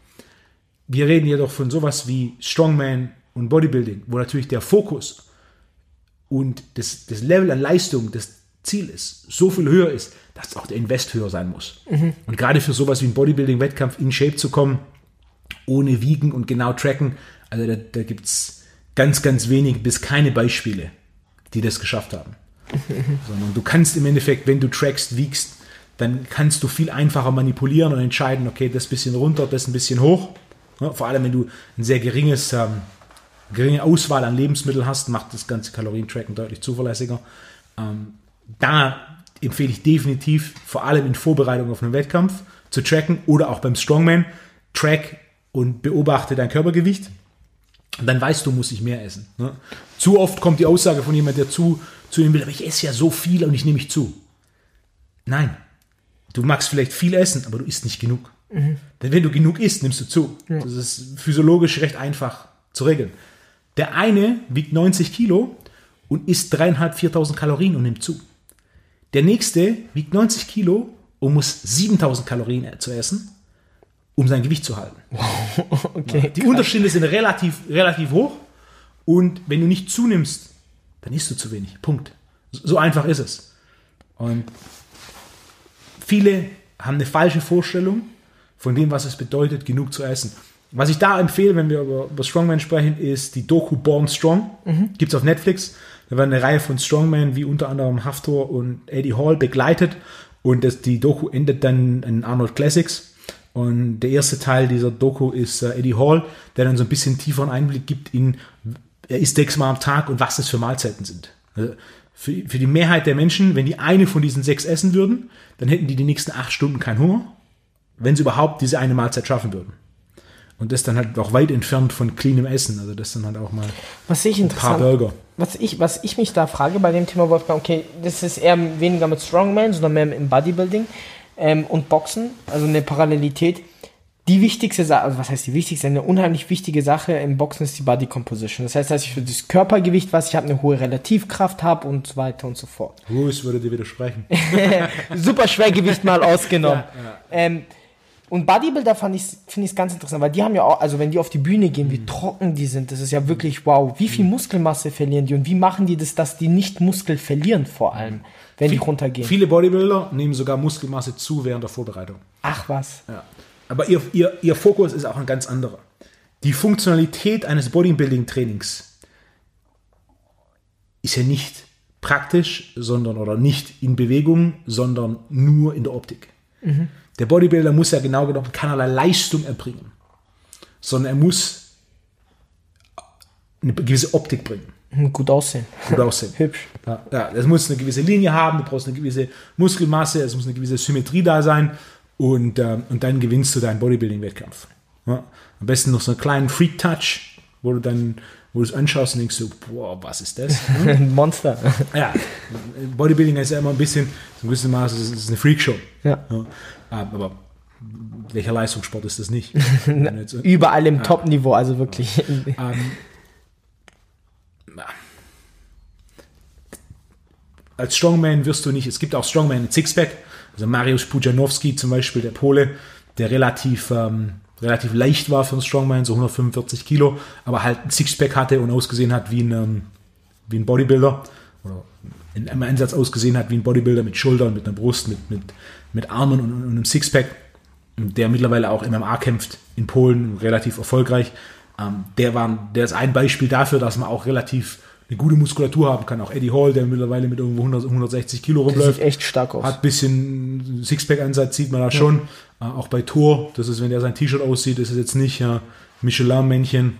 Wir reden jedoch von sowas wie Strongman und Bodybuilding, wo natürlich der Fokus und das, das Level an Leistung, das Ziel ist, so viel höher ist, dass auch der Invest höher sein muss. Und gerade für sowas wie ein Bodybuilding-Wettkampf in Shape zu kommen, ohne Wiegen und genau tracken, also da, da gibt es ganz, ganz wenig bis keine Beispiele, die das geschafft haben. Sondern du kannst im Endeffekt, wenn du trackst, wiegst, dann kannst du viel einfacher manipulieren und entscheiden, okay, das bisschen runter, das ein bisschen hoch. Vor allem, wenn du ein sehr geringes, ähm, geringe Auswahl an Lebensmitteln hast, macht das ganze Kalorientracken deutlich zuverlässiger. Ähm, da empfehle ich definitiv, vor allem in Vorbereitung auf einen Wettkampf, zu tracken oder auch beim Strongman, track und beobachte dein Körpergewicht. Und dann weißt du, muss ich mehr essen. Ne? Zu oft kommt die Aussage von jemand, der zu, zu ihm will, aber ich esse ja so viel und ich nehme mich zu. Nein. Du magst vielleicht viel essen, aber du isst nicht genug. Denn wenn du genug isst, nimmst du zu. Das ist physiologisch recht einfach zu regeln. Der eine wiegt 90 Kilo und isst 3.500, 4.000 Kalorien und nimmt zu. Der nächste wiegt 90 Kilo und muss 7.000 Kalorien zu essen, um sein Gewicht zu halten. Okay. Die Unterschiede sind relativ, relativ hoch und wenn du nicht zunimmst, dann isst du zu wenig. Punkt. So einfach ist es. Und viele haben eine falsche Vorstellung von dem, was es bedeutet, genug zu essen. Was ich da empfehle, wenn wir über, über Strongman sprechen, ist die Doku Born Strong. Gibt es auf Netflix. Da werden eine Reihe von Strongmen, wie unter anderem Haftor und Eddie Hall, begleitet. Und das, die Doku endet dann in Arnold Classics. Und der erste Teil dieser Doku ist äh, Eddie Hall, der dann so ein bisschen tieferen Einblick gibt in, er isst sechsmal am Tag und was das für Mahlzeiten sind. Also für, für die Mehrheit der Menschen, wenn die eine von diesen sechs essen würden, dann hätten die die nächsten acht Stunden keinen Hunger, wenn sie überhaupt diese eine Mahlzeit schaffen würden. Und das dann halt auch weit entfernt von cleanem Essen. Also das dann halt auch mal Was ich ein paar interessant, Burger. was ich, was ich mich da frage bei dem Thema Wolfgang, okay, das ist eher weniger mit Strongman, sondern mehr im Bodybuilding ähm, und Boxen, also eine Parallelität. Die wichtigste Sache, also was heißt die wichtigste, eine unheimlich wichtige Sache im Boxen ist die Body Composition. Das heißt, dass ich für das Körpergewicht, was ich habe, eine hohe Relativkraft habe und so weiter und so fort. Ruß würde dir widersprechen. Super Schwergewicht mal ausgenommen. Ähm, und Bodybuilder fand ich, finde ich es ganz interessant, weil die haben ja auch, also wenn die auf die Bühne gehen, wie trocken die sind, das ist ja wirklich wow. Wie viel Muskelmasse verlieren die und wie machen die das, dass die nicht Muskel verlieren vor allem, wenn die runtergehen? Viele Bodybuilder nehmen sogar Muskelmasse zu während der Vorbereitung. Ach was. Ja. Aber ihr, ihr, ihr Fokus ist auch ein ganz anderer. Die Funktionalität eines Bodybuilding-Trainings ist ja nicht praktisch, sondern oder nicht in Bewegung, sondern nur in der Optik. Der Bodybuilder muss ja genau genommen keinerlei Leistung erbringen, sondern er muss eine gewisse Optik bringen. Hm, Gut aussehen. Gut aussehen. Hübsch. Ja, ja, das muss eine gewisse Linie haben, du brauchst eine gewisse Muskelmasse, es muss eine gewisse Symmetrie da sein und, ähm, und dann gewinnst du deinen Bodybuilding-Wettkampf. Ja, am besten noch so einen kleinen Freak-Touch, wo du dann, wo du es anschaust und denkst so, boah, was ist das? Ein Monster. ja, Bodybuilding ist ja immer ein bisschen, so ein bisschen Maß, es ist eine Freakshow. Ja. Ja, aber welcher Leistungssport ist das nicht? Überall im Top-Niveau, also wirklich. ähm, als Strongman wirst du nicht, es gibt auch Strongman mit Sixpack, also Mariusz Pujanowski zum Beispiel, der Pole, der relativ, ähm, relativ leicht war für einen Strongman, so 145 Kilo, aber halt ein Sixpack hatte und ausgesehen hat wie ein, ähm, wie ein Bodybuilder oder in einem Einsatz ausgesehen hat wie ein Bodybuilder mit Schultern, mit einer Brust, mit, mit, mit Armen und, und einem Sixpack. der mittlerweile auch MMA kämpft in Polen, relativ erfolgreich. Ähm, der, war, der ist ein Beispiel dafür, dass man auch relativ eine gute Muskulatur haben kann. Auch Eddie Hall, der mittlerweile mit irgendwo 100, 160 Kilo rumläuft, sieht echt stark aus. hat ein bisschen Sixpack-Ansatz, sieht man da schon. Äh, auch bei Thor, das ist, wenn der sein T-Shirt aussieht, ist es jetzt nicht äh, Michelin-Männchen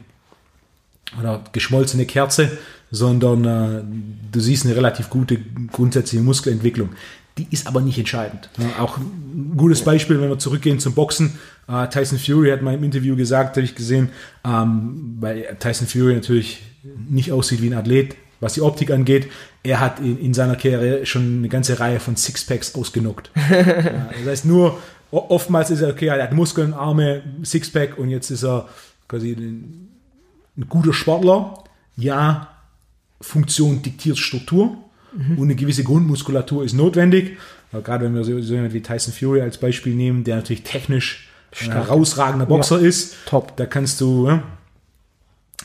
oder geschmolzene Kerze, sondern äh, du siehst eine relativ gute grundsätzliche Muskelentwicklung. Die ist aber nicht entscheidend. Ja, auch ein gutes Beispiel, wenn wir zurückgehen zum Boxen. Äh, Tyson Fury hat mal im Interview gesagt, habe ich gesehen, ähm, weil Tyson Fury natürlich nicht aussieht wie ein Athlet, was die Optik angeht. Er hat in, in seiner Karriere schon eine ganze Reihe von Sixpacks ausgenockt. ja, das heißt nur, oftmals ist er, okay, er hat Muskeln, Arme, Sixpack und jetzt ist er quasi ein, ein guter Sportler. Ja, Funktion diktiert Struktur und eine gewisse Grundmuskulatur ist notwendig. Aber gerade wenn wir so, so jemand wie Tyson Fury als Beispiel nehmen, der natürlich technisch Stark. herausragender Boxer ist, Top. da kannst du, ja,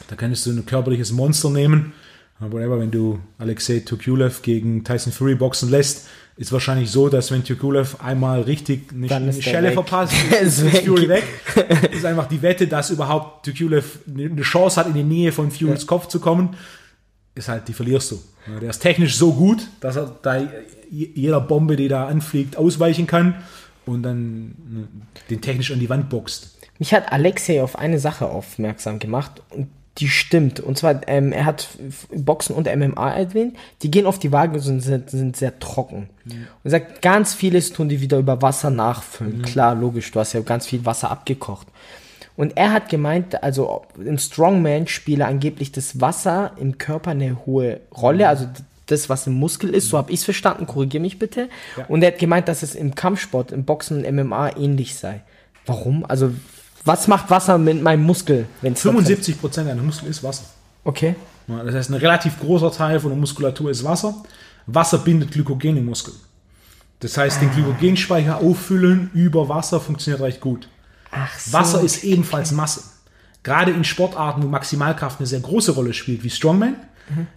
da kannst du ein körperliches Monster nehmen. Whatever, wenn du Alexei Tukulev gegen Tyson Fury boxen lässt, ist wahrscheinlich so, dass wenn Tukulev einmal richtig eine, eine Schelle weg. verpasst, Ist ist. Fury weg. ist einfach die Wette, dass überhaupt Tukulev eine Chance hat, in die Nähe von Furys Kopf zu kommen, ist halt, die verlierst du. Ja, Der ist technisch so gut, dass er da jeder Bombe, die da anfliegt, ausweichen kann und dann ne, den technisch an die Wand boxt. Mich hat Alexei auf eine Sache aufmerksam gemacht und die stimmt. Und zwar, ähm, er hat Boxen und MMA erwähnt. Die gehen auf die Waage und sind, sind, sind sehr trocken. Und er sagt, ganz vieles tun die wieder über Wasser nachfüllen. Klar, logisch, du hast ja ganz viel Wasser abgekocht. Und er hat gemeint, also im Strongman spiele angeblich das Wasser im Körper eine hohe Rolle, also d- das, was im Muskel ist, so habe ich es verstanden, korrigiere mich bitte. Und er hat gemeint, dass es im Kampfsport, im Boxen und MMA ähnlich sei. Warum? Also, was macht Wasser mit meinem Muskel, wenn es 75 Prozent deiner Muskeln ist Wasser. Okay. Ja, Das heißt, ein relativ großer Teil von der Muskulatur ist Wasser. Wasser bindet Glykogen im Muskel. Das heißt, den Glykogenspeicher auffüllen über Wasser funktioniert recht gut. Ach so. Wasser ist ebenfalls Masse. Gerade in Sportarten, wo Maximalkraft eine sehr große Rolle spielt, wie Strongman,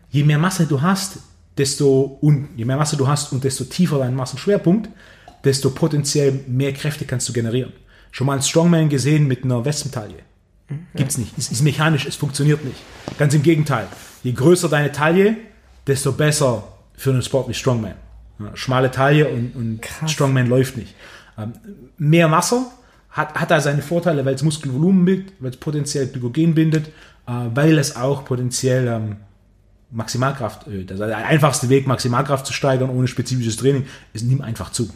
je mehr Masse du hast, desto und je mehr Masse du hast und desto tiefer dein Massenschwerpunkt, desto potenziell mehr Kräfte kannst du generieren. Schon mal einen Strongman gesehen mit einer Wespentaille? Gibt's nicht. Es ist mechanisch, es funktioniert nicht. Ganz im Gegenteil. Je größer deine Taille, desto besser für einen Sport wie Strongman. Schmale Taille und, und. Strongman läuft nicht. Ähm, mehr Wasser hat, hat da seine Vorteile, weil es Muskelvolumen bildet, weil es potenziell Glykogen bindet, äh, weil es auch potenziell ähm, Maximalkraft ölt. Also der einfachste Weg, Maximalkraft zu steigern ohne spezifisches Training, ist nimm einfach zu.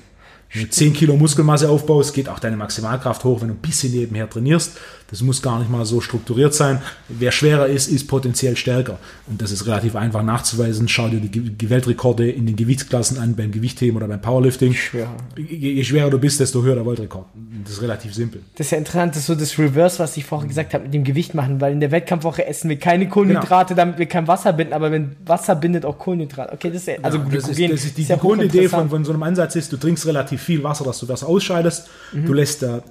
Wenn du 10 Kilo Muskelmasse aufbaust, geht auch deine Maximalkraft hoch, wenn du ein bisschen nebenher trainierst. Das muss gar nicht mal so strukturiert sein. Wer schwerer ist, ist potenziell stärker. Und das ist relativ einfach nachzuweisen. Schau dir die Weltrekorde in den Gewichtsklassen an, beim Gewichtheben oder beim Powerlifting. Schwer. Je, schwerer du bist, desto höher der Weltrekord. Das ist relativ simpel. Das ist ja interessant, das ist so das Reverse, was ich vorher gesagt habe mit dem Gewicht machen, weil in der Wettkampfwoche essen wir keine Kohlenhydrate, damit wir kein Wasser binden, aber wenn Wasser bindet auch Kohlenhydrate. Okay, das ist ja, also ja, das, ist, das ist die, die Grundidee von, von so einem Ansatz ist, du trinkst relativ viel Wasser, dass du Wasser ausscheidest. Mhm. Du lässt da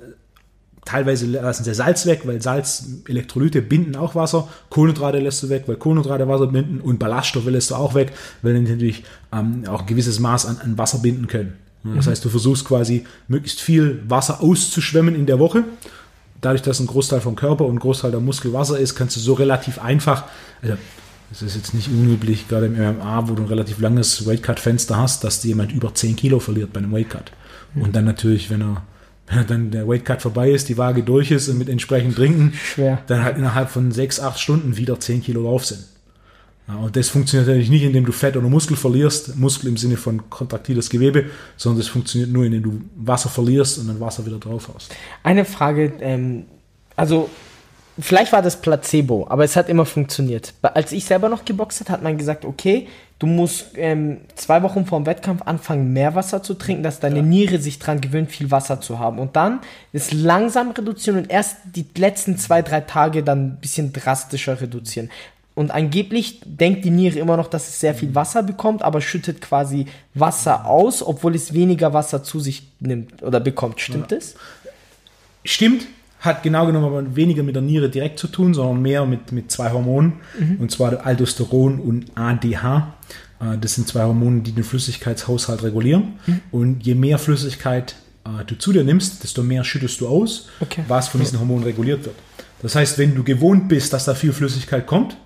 teilweise lassen sie Salz weg, weil Salz, Elektrolyte binden auch Wasser. Kohlenhydrate lässt du weg, weil Kohlenhydrate Wasser binden und Ballaststoffe lässt du auch weg, weil die natürlich ähm, auch ein gewisses Maß an, an Wasser binden können. Mhm. Das heißt, du versuchst quasi möglichst viel Wasser auszuschwemmen in der Woche. Dadurch, dass ein Großteil vom Körper und ein Großteil der Muskel Wasser ist, kannst du so relativ einfach, also das ist jetzt nicht unüblich, gerade im MMA, wo du ein relativ langes Weightcut-Fenster hast, dass dir jemand über 10 Kilo verliert bei einem Weightcut. Und dann natürlich, wenn er, wenn er dann der Weightcut vorbei ist, die Waage durch ist und mit entsprechend trinken, Schwer. dann halt innerhalb von 6, 8 Stunden wieder 10 Kilo drauf sind. Ja, und das funktioniert natürlich nicht, indem du Fett oder Muskel verlierst, Muskel im Sinne von kontraktiles Gewebe, sondern das funktioniert nur, indem du Wasser verlierst und dann Wasser wieder drauf hast. Eine Frage, ähm, also vielleicht war das Placebo, aber es hat immer funktioniert. Als ich selber noch geboxt hat, hat man gesagt, okay, du musst ähm, zwei Wochen vor dem Wettkampf anfangen, mehr Wasser zu trinken, dass deine Niere sich dran gewöhnt, viel Wasser zu haben. Und dann ist langsam reduzieren und erst die letzten zwei, drei Tage dann ein bisschen drastischer reduzieren. Und angeblich denkt die Niere immer noch, dass es sehr viel Wasser bekommt, aber schüttet quasi Wasser aus, obwohl es weniger Wasser zu sich nimmt oder bekommt. Stimmt das? Stimmt, hat genau genommen aber weniger mit der Niere direkt zu tun, sondern mehr mit, mit zwei Hormonen, und zwar Aldosteron und ADH. Äh, Das sind zwei Hormone, die den Flüssigkeitshaushalt regulieren. Und je mehr Flüssigkeit äh, du zu dir nimmst, desto mehr schüttest du aus, Okay. was von diesen Hormonen reguliert wird. Das heißt, wenn du gewohnt bist, dass da viel Flüssigkeit kommt,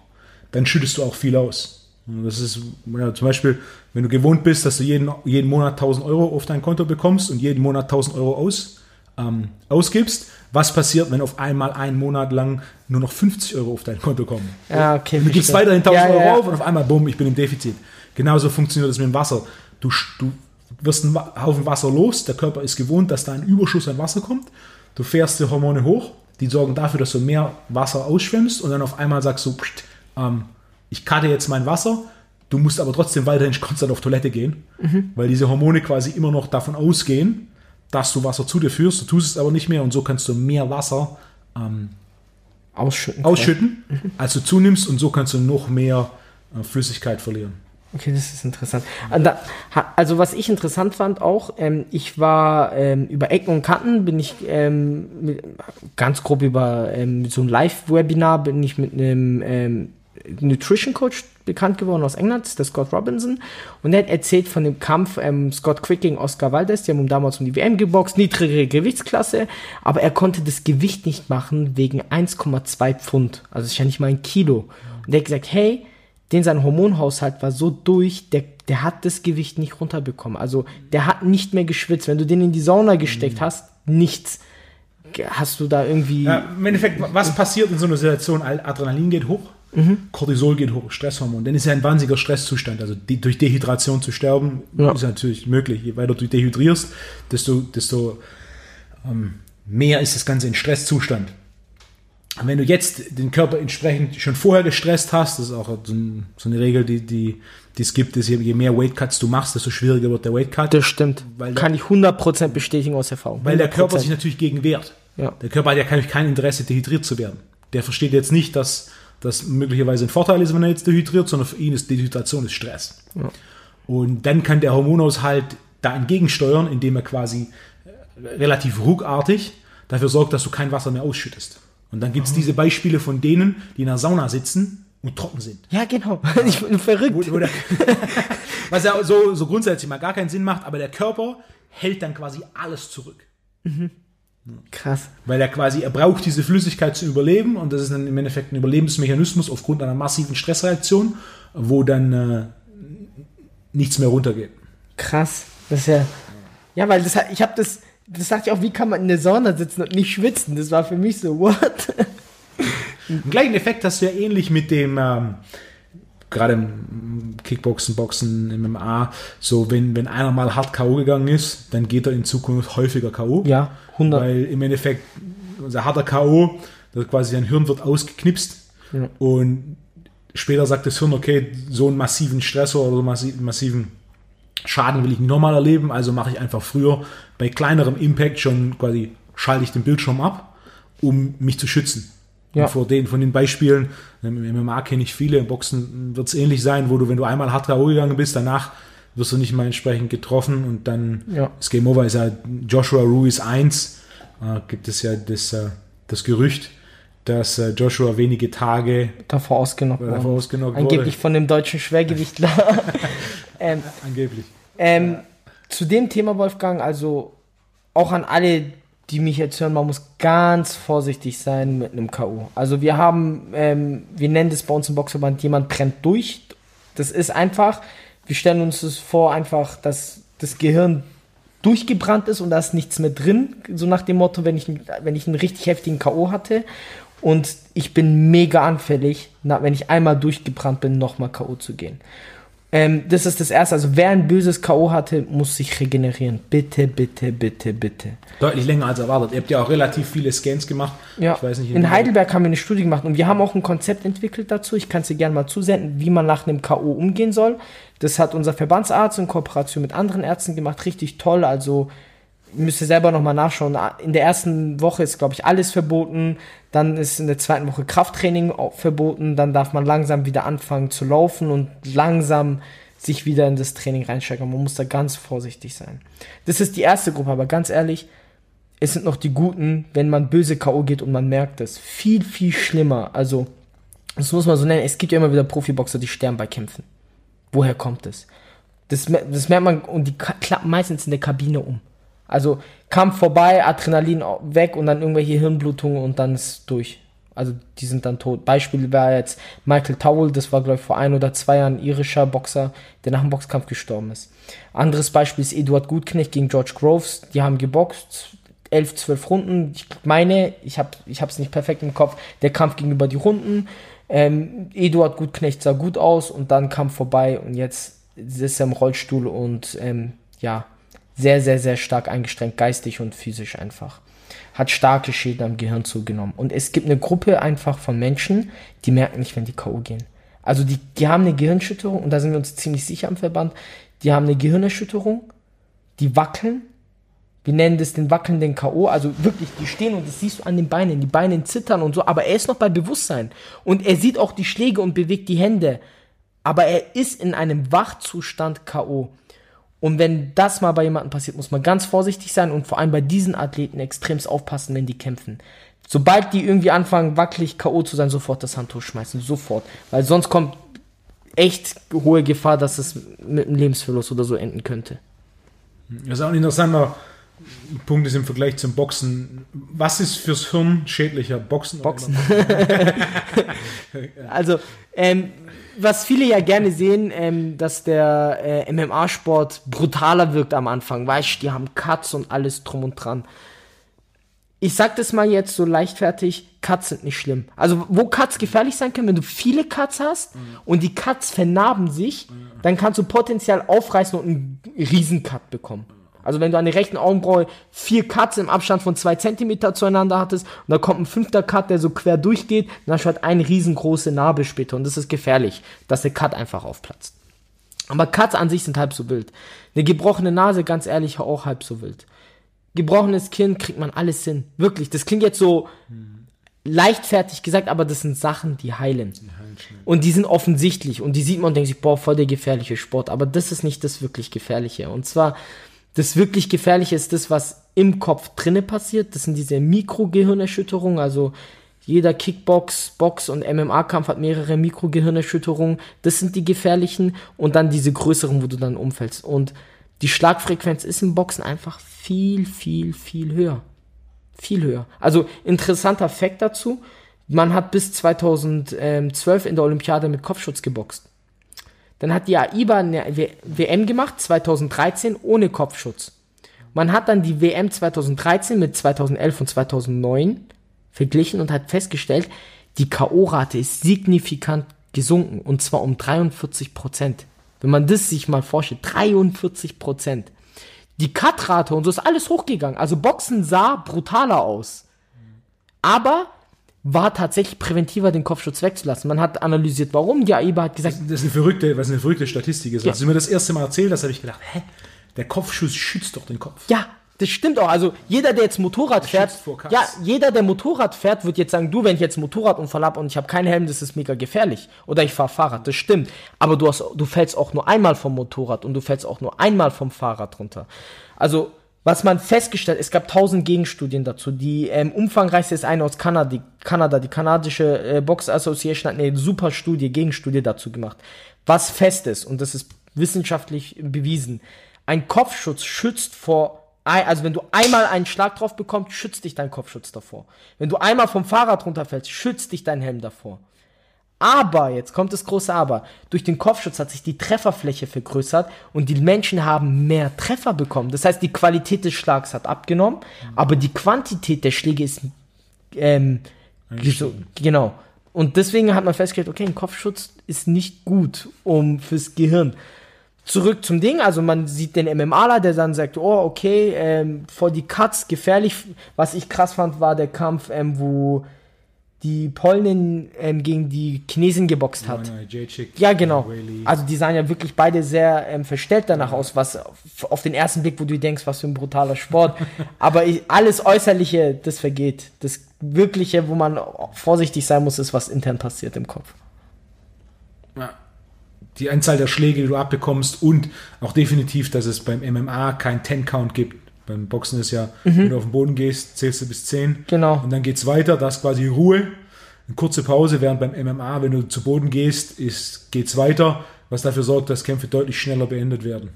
dann schüttest du auch viel aus. Das ist ja, zum Beispiel, wenn du gewohnt bist, dass du jeden, jeden Monat 1000 Euro auf dein Konto bekommst und jeden Monat 1000 Euro aus, ähm, ausgibst, was passiert, wenn auf einmal einen Monat lang nur noch 50 Euro auf dein Konto kommen? Ja, okay. Und du gibst weiterhin 1000 Ja, Euro ja. auf und auf einmal, bumm, ich bin im Defizit. Genauso funktioniert das mit dem Wasser. Du, du wirst einen Haufen Wasser los, der Körper ist gewohnt, dass da ein Überschuss an Wasser kommt. Du fährst die Hormone hoch, die sorgen dafür, dass du mehr Wasser ausschwemmst und dann auf einmal sagst du, pst, ähm, ich cutte jetzt mein Wasser, du musst aber trotzdem weiterhin konstant auf Toilette gehen, weil diese Hormone quasi immer noch davon ausgehen, dass du Wasser zu dir führst, du tust es aber nicht mehr und so kannst du mehr Wasser Ausschütten. ausschütten, als du zunimmst und so kannst du noch mehr äh, Flüssigkeit verlieren. Okay, das ist interessant. Ha- also was ich interessant fand auch, ähm, ich war ähm, über Ecken und Kanten, bin ich ähm, mit, ganz grob über ähm, so ein Live-Webinar, bin ich mit einem ähm, Nutrition Coach bekannt geworden aus England, das ist der Scott Robinson. Und er hat erzählt von dem Kampf ähm, Scott Quick gegen Oscar Valdez. Die haben damals um die WM geboxt, niedrigere Gewichtsklasse, aber er konnte das Gewicht nicht machen wegen 1,2 Pfund. Also ist ja nicht mal ein Kilo. Und er hat gesagt, hey, den sein Hormonhaushalt war so durch, der, der hat das Gewicht nicht runterbekommen. Also der hat nicht mehr geschwitzt. Wenn du den in die Sauna gesteckt hast, nichts. Hast du da irgendwie. Ja, Im Endeffekt, was passiert in so einer Situation? Al- Adrenalin geht hoch, Cortisol geht hoch, Stresshormon. Dann ist ja ein wahnsinniger Stresszustand. Also die, durch Dehydration zu sterben, Ja. ist natürlich möglich. Je weiter du dehydrierst, desto, desto ähm, mehr ist das Ganze in Stresszustand. Und wenn du jetzt den Körper entsprechend schon vorher gestresst hast, das ist auch so, ein, so eine Regel, die, die, die es gibt, ist, je mehr Weight Cuts du machst, desto schwieriger wird der Weight Cut. das stimmt. Weil der- Kann ich 100% bestätigen aus Erfahrung. Weil der Körper 100%. sich natürlich gegen wehrt. Ja. Der Körper hat ja kein, kein Interesse, dehydriert zu werden. Der versteht jetzt nicht, dass das möglicherweise ein Vorteil ist, wenn er jetzt dehydriert, sondern für ihn ist Dehydration ist Stress. Und dann kann der Hormonhaushalt da entgegensteuern, indem er quasi äh, relativ ruckartig dafür sorgt, dass du kein Wasser mehr ausschüttest. Und dann gibt es diese Beispiele von denen, die in der Sauna sitzen und trocken sind. Ja, genau. Ich bin verrückt. Wo, wo der, was ja so, so grundsätzlich mal gar keinen Sinn macht, aber der Körper hält dann quasi alles zurück. Krass. Weil er quasi, er braucht diese Flüssigkeit zu überleben und das ist dann im Endeffekt ein Überlebensmechanismus aufgrund einer massiven Stressreaktion, wo dann äh, nichts mehr runtergeht. Krass. Das ist ja. Ja, weil das ich habe das. Das dachte ich auch, wie kann man in der Sauna sitzen und nicht schwitzen? Das war für mich so, what? Den gleichen Effekt hast du ja ähnlich mit dem, ähm, gerade im Kickboxen, Boxen, MMA, so wenn, wenn einer mal hart K.O. gegangen ist, dann geht er in Zukunft häufiger K.O. Ja, 100. Weil im Endeffekt, unser harter K.O., das quasi sein Hirn wird ausgeknipst Ja. und später sagt das Hirn, okay, so einen massiven Stressor oder so massiven, massiven Schaden will ich nicht nochmal erleben, also mache ich einfach früher bei kleinerem Impact schon quasi schalte ich den Bildschirm ab, um mich zu schützen. Ja. Vor den, von den Beispielen, im MMA kenne ich viele, im Boxen wird es ähnlich sein, wo du, wenn du einmal hart K.O. gegangen bist, danach wirst du nicht mal entsprechend getroffen und dann Ja. das Game Over ist ja Joshua Ruiz 1, äh, gibt es ja das, äh, das Gerücht, dass äh, Joshua wenige Tage davor ausgenockt davor worden. ausgenockt Angeblich wurde. von dem deutschen Schwergewichtler. ähm, Angeblich. ähm, zu dem Thema, Wolfgang, also auch an alle, die mich jetzt hören, man muss ganz vorsichtig sein mit einem K.O. Also wir haben, ähm, wir nennen das bei uns im Boxverband, jemand brennt durch. Das ist einfach, wir stellen uns das vor, einfach, dass das Gehirn durchgebrannt ist und da ist nichts mehr drin. So nach dem Motto, wenn ich, wenn ich einen richtig heftigen K.O. hatte. Und ich bin mega anfällig, wenn ich einmal durchgebrannt bin, nochmal K.O. zu gehen. Ähm, das ist das Erste. Also wer ein böses K.O. hatte, muss sich regenerieren. Bitte, bitte, bitte, bitte. Deutlich länger als erwartet. Ihr habt ja auch relativ viele Scans gemacht. Ja. Ich weiß nicht, in Heidelberg haben wir eine Studie gemacht und wir haben auch ein Konzept entwickelt dazu. Ich kann es dir gerne mal zusenden, wie man nach einem K.O. umgehen soll. Das hat unser Verbandsarzt in Kooperation mit anderen Ärzten gemacht. Richtig toll. Also müsst ihr selber nochmal nachschauen. In der ersten Woche ist, glaube ich, alles verboten. Dann ist in der zweiten Woche Krafttraining verboten. Dann darf man langsam wieder anfangen zu laufen und langsam sich wieder in das Training reinsteigern. Man muss da ganz vorsichtig sein. Das ist die erste Gruppe, aber ganz ehrlich, es sind noch die Guten, wenn man böse K.O. geht und man merkt es. Viel, viel schlimmer. Also, das muss man so nennen. Es gibt ja immer wieder Profiboxer, die sterben bei Kämpfen. Woher kommt es? Das, das merkt man und die klappen meistens in der Kabine um. Also Kampf vorbei, Adrenalin weg und dann irgendwelche Hirnblutungen und dann ist durch. Also die sind dann tot. Beispiel war jetzt Michael Towell, das war glaube ich vor ein oder zwei Jahren ein irischer Boxer, der nach dem Boxkampf gestorben ist. Anderes Beispiel ist Eduard Gutknecht gegen George Groves. Die haben geboxt, 11, 12 Runden. Ich meine, ich habe ich es nicht perfekt im Kopf, der Kampf gegenüber die Runden. Ähm, Eduard Gutknecht sah gut aus und dann kam vorbei und jetzt ist er im Rollstuhl und ähm, ja, sehr, sehr, sehr stark eingestrengt, geistig und physisch einfach hat starke Schäden am Gehirn zugenommen. Und es gibt eine Gruppe einfach von Menschen, die merken nicht, wenn die K.O. gehen. Also die, die haben eine Gehirnschütterung, und da sind wir uns ziemlich sicher am Verband, die haben eine Gehirnerschütterung, die wackeln, wir nennen das den wackelnden K.O., also wirklich, die stehen und das siehst du an den Beinen, die Beine zittern und so, aber er ist noch bei Bewusstsein. Und er sieht auch die Schläge und bewegt die Hände. Aber er ist in einem Wachzustand K.O. Und wenn das mal bei jemandem passiert, muss man ganz vorsichtig sein und vor allem bei diesen Athleten extremst aufpassen, wenn die kämpfen. Sobald die irgendwie anfangen, wackelig K.O. zu sein, sofort das Handtuch schmeißen. Sofort. Weil sonst kommt echt hohe Gefahr, dass es mit einem Lebensverlust oder so enden könnte. Das ist auch ein interessanter Punkt ist im Vergleich zum Boxen. Was ist fürs Hirn schädlicher? Boxen? Boxen. also, ähm, was viele ja gerne sehen, ähm, dass der äh, MMA-Sport brutaler wirkt am Anfang. Weißt du, die haben Cuts und alles drum und dran. Ich sag das mal jetzt so leichtfertig, Cuts sind nicht schlimm. Also, wo Cuts gefährlich sein können, wenn du viele Cuts hast mhm. und die Cuts vernarben sich, mhm. dann kannst du potenziell aufreißen und einen Riesencut bekommen. Also wenn du an der rechten Augenbraue vier Cuts im Abstand von zwei Zentimeter zueinander hattest und da kommt ein fünfter Cut, der so quer durchgeht, dann hast du halt eine riesengroße Narbe später und das ist gefährlich, dass der Cut einfach aufplatzt. Aber Cuts an sich sind halb so wild. Eine gebrochene Nase, ganz ehrlich, auch halb so wild. Gebrochenes Kinn kriegt man alles hin. Wirklich, das klingt jetzt so leichtfertig gesagt, aber das sind Sachen, die heilen. Die heilen und die sind offensichtlich und die sieht man und denkt sich, boah, voll der gefährliche Sport. Aber das ist nicht das wirklich Gefährliche. Und zwar das wirklich Gefährliche ist das, was im Kopf drinne passiert. Das sind diese Mikrogehirnerschütterungen. Also jeder Kickbox, Box und MMA-Kampf hat mehrere Mikrogehirnerschütterungen. Das sind die gefährlichen. Und dann diese größeren, wo du dann umfällst. Und die Schlagfrequenz ist im Boxen einfach viel, viel, viel höher. Viel höher. Also interessanter Fakt dazu. Man hat bis 2012 in der Olympiade mit Kopfschutz geboxt. Dann hat die AIBA eine WM gemacht, 2013, ohne Kopfschutz. Man hat dann die WM 2013 mit 2011 und 2009 verglichen und hat festgestellt, die K.O.-Rate ist signifikant gesunken und zwar um 43 Prozent. Wenn man das sich mal vorstellt, 43 Prozent. Die Cut-Rate und so ist alles hochgegangen. Also Boxen sah brutaler aus. Aber war tatsächlich präventiver, den Kopfschutz wegzulassen. Man hat analysiert, warum. Die AIBA hat gesagt. Das ist eine verrückte, was eine verrückte Statistik ist. Ja. Als du mir das erste Mal erzählt hast, habe ich gedacht, hä? Der Kopfschuss schützt doch den Kopf. Ja, das stimmt auch. Also jeder, der jetzt Motorrad fährt, ja, jeder, der Motorrad fährt, wird jetzt sagen, du, wenn ich jetzt Motorradunfall habe und ich habe keinen Helm, das ist mega gefährlich. Oder ich fahre Fahrrad, das stimmt. Aber du hast, du fällst auch nur einmal vom Motorrad und du fällst auch nur einmal vom Fahrrad runter. Also was man festgestellt, es gab tausend Gegenstudien dazu. Die ähm, umfangreichste ist eine aus Kanada, die, Kanada, die kanadische äh, Box Association hat eine super Studie, Gegenstudie dazu gemacht. Was fest ist, und das ist wissenschaftlich bewiesen, ein Kopfschutz schützt vor, also wenn du einmal einen Schlag drauf bekommst, schützt dich dein Kopfschutz davor. Wenn du einmal vom Fahrrad runterfällst, schützt dich dein Helm davor. Aber, jetzt kommt das große Aber, durch den Kopfschutz hat sich die Trefferfläche vergrößert und die Menschen haben mehr Treffer bekommen. Das heißt, die Qualität des Schlags hat abgenommen, aber die Quantität der Schläge ist ähm, genau. Und deswegen hat man festgestellt, okay, ein Kopfschutz ist nicht gut um fürs Gehirn. Zurück zum Ding, also man sieht den MMAler, der dann sagt, oh, okay, ähm, vor die Cuts, gefährlich. Was ich krass fand, war der Kampf, ähm, wo die Polnin ähm, gegen die Chinesen geboxt hat. Ja, genau. Also die sahen ja wirklich beide sehr ähm, verstellt danach aus, was auf, auf, den ersten Blick, wo du denkst, was für ein brutaler Sport. Aber ich, alles Äußerliche, das vergeht. Das Wirkliche, wo man vorsichtig sein muss, ist, was intern passiert im Kopf. Ja. Die Anzahl der Schläge, die du abbekommst und auch definitiv, dass es beim MMA kein Ten-Count gibt beim Boxen ist ja, mhm. wenn du auf den Boden gehst, zählst du bis 10. Genau. Und dann geht es weiter, da ist quasi Ruhe, eine kurze Pause, während beim MMA, wenn du zu Boden gehst, geht es weiter. was dafür sorgt, dass Kämpfe deutlich schneller beendet werden.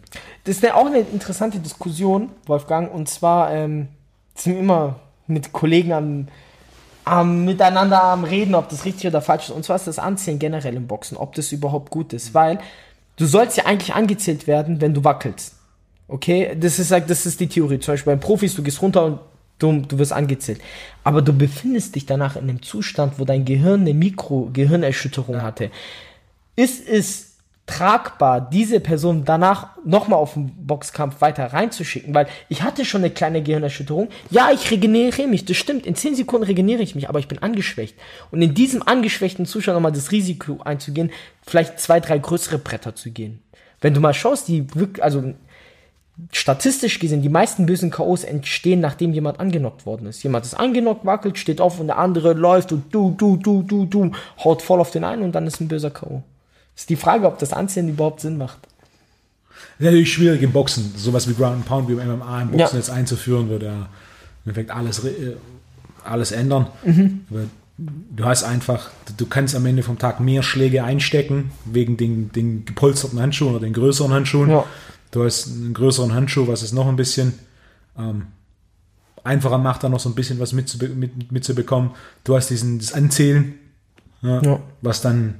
Das ist ja auch eine interessante Diskussion, Wolfgang, und zwar ähm, sind wir immer mit Kollegen am, am miteinander am Reden, ob das richtig oder falsch ist. Und zwar ist das Anziehen generell im Boxen, ob das überhaupt gut ist, weil du sollst ja eigentlich angezählt werden, wenn du wackelst. Okay, das ist halt, das ist die Theorie. Zum Beispiel bei Profis, du gehst runter und du, du wirst angezählt. Aber du befindest dich danach in einem Zustand, wo dein Gehirn eine Mikro-Gehirnerschütterung hatte. Ist es tragbar, diese Person danach nochmal auf den Boxkampf weiter reinzuschicken, weil ich hatte schon eine kleine Gehirnerschütterung. Ja, ich regeneriere mich, das stimmt. In 10 Sekunden regeneriere ich mich, aber ich bin angeschwächt. Und in diesem angeschwächten Zustand nochmal das Risiko einzugehen, vielleicht zwei, drei größere Bretter zu gehen. Wenn du mal schaust, die wirklich, also statistisch gesehen, die meisten bösen K.O.s entstehen, nachdem jemand angenockt worden ist. Jemand ist angenockt, wackelt, steht auf und der andere läuft und du, du, du, du, du, haut voll auf den einen und dann ist ein böser K.O. Ist die Frage, ob das Anziehen überhaupt Sinn macht. Das ist natürlich schwierig im Boxen, sowas wie Ground and Pound, wie im MMA im Boxen ja. jetzt einzuführen, würde ja im Endeffekt alles, äh, alles ändern. Mhm. du hast einfach, du kannst am Ende vom Tag mehr Schläge einstecken, wegen den, den gepolsterten Handschuhen oder den größeren Handschuhen. Ja. Du hast einen größeren Handschuh, was es noch ein bisschen ähm, einfacher macht, da noch so ein bisschen was mitzubekommen. Mit, mitzubekommen. Du hast diesen, das Anzählen, ja, ja. was dann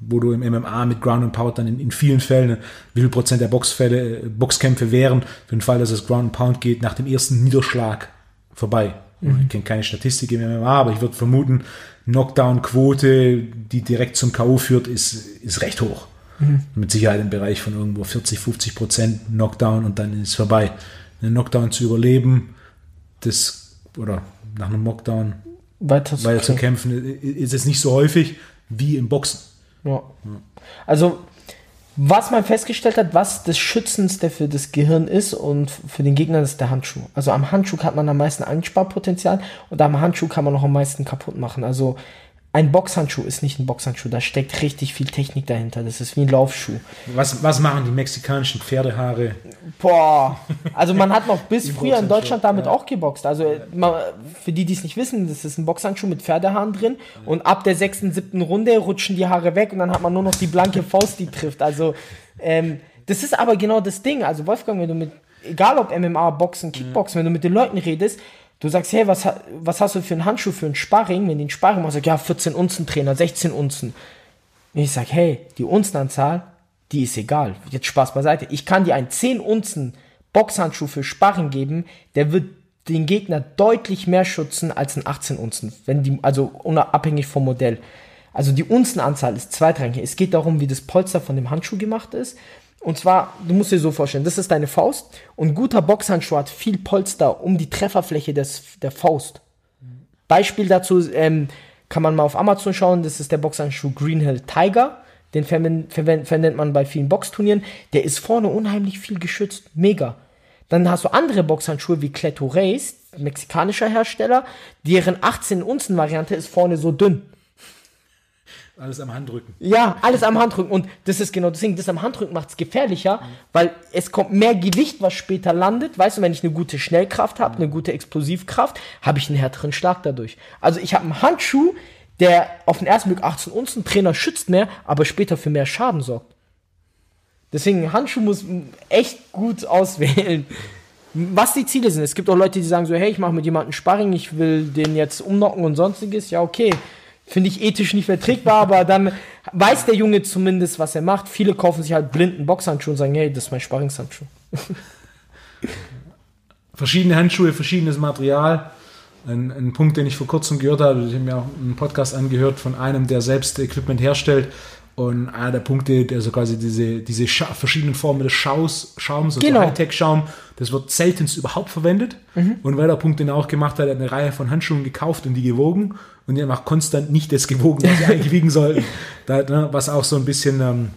wo du im MMA mit Ground and Pound dann in, in vielen Fällen, wie viel Prozent der Boxfälle, Boxkämpfe wären, für den Fall, dass es Ground and Pound geht, nach dem ersten Niederschlag vorbei. Mhm. Ich kenne keine Statistik im MMA, aber ich würde vermuten, Knockdown-Quote, die direkt zum K.O. führt, ist, ist recht hoch. Mhm. Mit Sicherheit im Bereich von irgendwo 40, 50 Prozent Knockdown und dann ist es vorbei. Einen Knockdown zu überleben, das, oder nach einem Knockdown weiter zu, weiter zu kämpfen, ist es nicht so häufig wie im Boxen. Ja. Also, was man festgestellt hat, was das Schützendste für das Gehirn ist und für den Gegner ist der Handschuh. Also am Handschuh hat man am meisten Einsparpotenzial und am Handschuh kann man noch am meisten kaputt machen. Also ein Boxhandschuh ist nicht ein Boxhandschuh, da steckt richtig viel Technik dahinter. Das ist wie ein Laufschuh. Was, was machen die mexikanischen Pferdehaare? Boah, also man hat noch bis früher in Deutschland damit ja. auch geboxt. Also man, für die, die es nicht wissen, das ist ein Boxhandschuh mit Pferdehaaren drin und ab der sechsten, siebten Runde rutschen die Haare weg und dann hat man nur noch die blanke Faust, die trifft. Also ähm, das ist aber genau das Ding. Also Wolfgang, wenn du mit, egal ob MMA, Boxen, Kickboxen, wenn du mit den Leuten redest, Du sagst, hey, was, was hast du für einen Handschuh für einen Sparring? Wenn den Sparring machst, sag, ja, 14 Unzen Trainer, 16 Unzen. Und ich sag, hey, die Unzenanzahl, die ist egal. Jetzt Spaß beiseite. Ich kann dir einen 10 Unzen Boxhandschuh für Sparring geben, der wird den Gegner deutlich mehr schützen als ein 18 Unzen. Wenn die, also unabhängig vom Modell. Also die Unzenanzahl ist zweitrangig. Es geht darum, wie das Polster von dem Handschuh gemacht ist. Und zwar, du musst dir so vorstellen, das ist deine Faust und guter Boxhandschuh hat viel Polster um die Trefferfläche des, der Faust. Beispiel dazu ähm, kann man mal auf Amazon schauen, das ist der Boxhandschuh Green Hill Tiger. Den verwendet man bei vielen Boxturnieren. Der ist vorne unheimlich viel geschützt. Mega. Dann hast du andere Boxhandschuhe wie Cleto Race, mexikanischer Hersteller, deren 18 Unzen Variante ist vorne so dünn. Alles am Handrücken. Ja, alles am Handrücken. Und das ist genau das Ding. Das am Handrücken macht es gefährlicher, mhm. weil es kommt mehr Gewicht, was später landet. Weißt du, wenn ich eine gute Schnellkraft habe, mhm. eine gute Explosivkraft, habe ich einen härteren Schlag dadurch. Also ich habe einen Handschuh, der auf den ersten Blick 18 Unzen Trainer schützt mehr, aber später für mehr Schaden sorgt. Deswegen, Handschuh muss echt gut auswählen. Was die Ziele sind. Es gibt auch Leute, die sagen so, hey, ich mache mit jemandem Sparring, ich will den jetzt umnocken und sonstiges. Ja, okay Finde ich ethisch nicht verträgbar, aber dann weiß der Junge zumindest, was er macht. Viele kaufen sich halt blinden Boxhandschuhe und sagen, hey, das ist mein Sparringshandschuh. Verschiedene Handschuhe, verschiedenes Material. Ein, ein, Punkt, den ich vor kurzem gehört habe, ich habe mir auch einen Podcast angehört von einem, der selbst Equipment herstellt. Und einer der Punkte, der so quasi diese, diese verschiedenen Formen des Schaus, Schaums, also genau. Hightech-Schaum, das wird seltenst überhaupt verwendet. Mhm. Und weil der Punkt, den er auch gemacht hat, er hat eine Reihe von Handschuhen gekauft und die gewogen. Und die haben auch konstant nicht das gewogen, was sie eigentlich wiegen sollten. Da, ne, was auch so ein bisschen, ähm,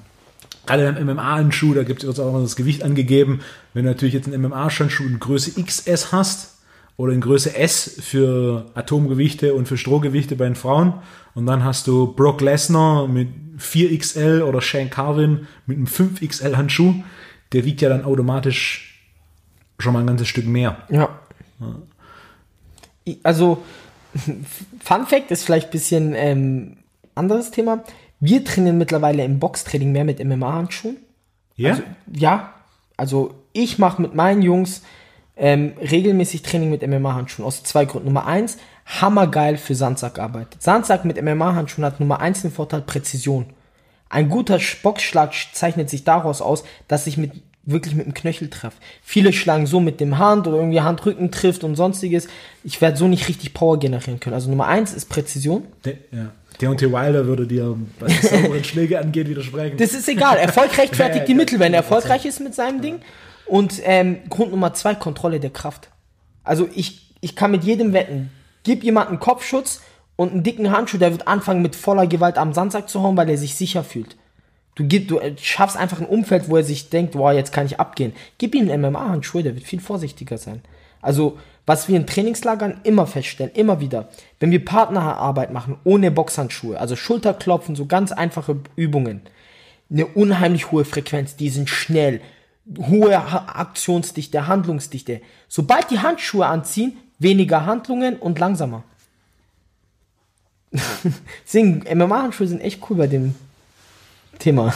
gerade beim MMA-Handschuh, da gibt es auch immer das Gewicht angegeben. Wenn du natürlich jetzt einen MMA-Handschuh in Größe XS hast, oder in Größe S für Atomgewichte und für Strohgewichte bei den Frauen. Und dann hast du Brock Lesnar mit 4XL oder Shane Carvin mit einem 5XL Handschuh. Der wiegt ja dann automatisch schon mal ein ganzes Stück mehr. Ja. ja. Also, Fun Fact ist vielleicht ein bisschen ähm, anderes Thema. Wir trainieren mittlerweile im Boxtraining mehr mit MMA-Handschuhen. Ja? Also, ja, also ich mache mit meinen Jungs ähm, regelmäßig Training mit MMA-Handschuhen aus zwei Gründen. Nummer eins, hammergeil für Sandsackarbeit. Sandsack mit MMA-Handschuhen hat Nummer eins den Vorteil Präzision. Ein guter Boxschlag zeichnet sich daraus aus, dass ich mit wirklich mit dem Knöchel treffe. Viele schlagen so mit dem Hand oder irgendwie Handrücken trifft und sonstiges. Ich werde so nicht richtig Power generieren können. Also Nummer eins ist Präzision. Der, ja. Deontay Wilder würde dir, was die sauberen Schläge angeht, widersprechen. Das ist egal. Erfolg rechtfertigt die Mittel, wenn er erfolgreich ist mit seinem Ding. Und ähm, Grund Nummer zwei, Kontrolle der Kraft. Also ich, ich kann mit jedem wetten, gib jemanden Kopfschutz und einen dicken Handschuh, der wird anfangen mit voller Gewalt am Sandsack zu hauen, weil er sich sicher fühlt. Du, gib, du schaffst einfach ein Umfeld, wo er sich denkt, boah, jetzt kann ich abgehen. Gib ihm einen MMA-Handschuh, der wird viel vorsichtiger sein. Also, was wir in Trainingslagern immer feststellen, immer wieder, wenn wir Partnerarbeit machen, ohne Boxhandschuhe, also Schulterklopfen, so ganz einfache Übungen, eine unheimlich hohe Frequenz, die sind schnell, hohe Aktionsdichte, Handlungsdichte. Sobald die Handschuhe anziehen, weniger Handlungen und langsamer. Deswegen, MMA-Handschuhe sind echt cool bei dem Thema.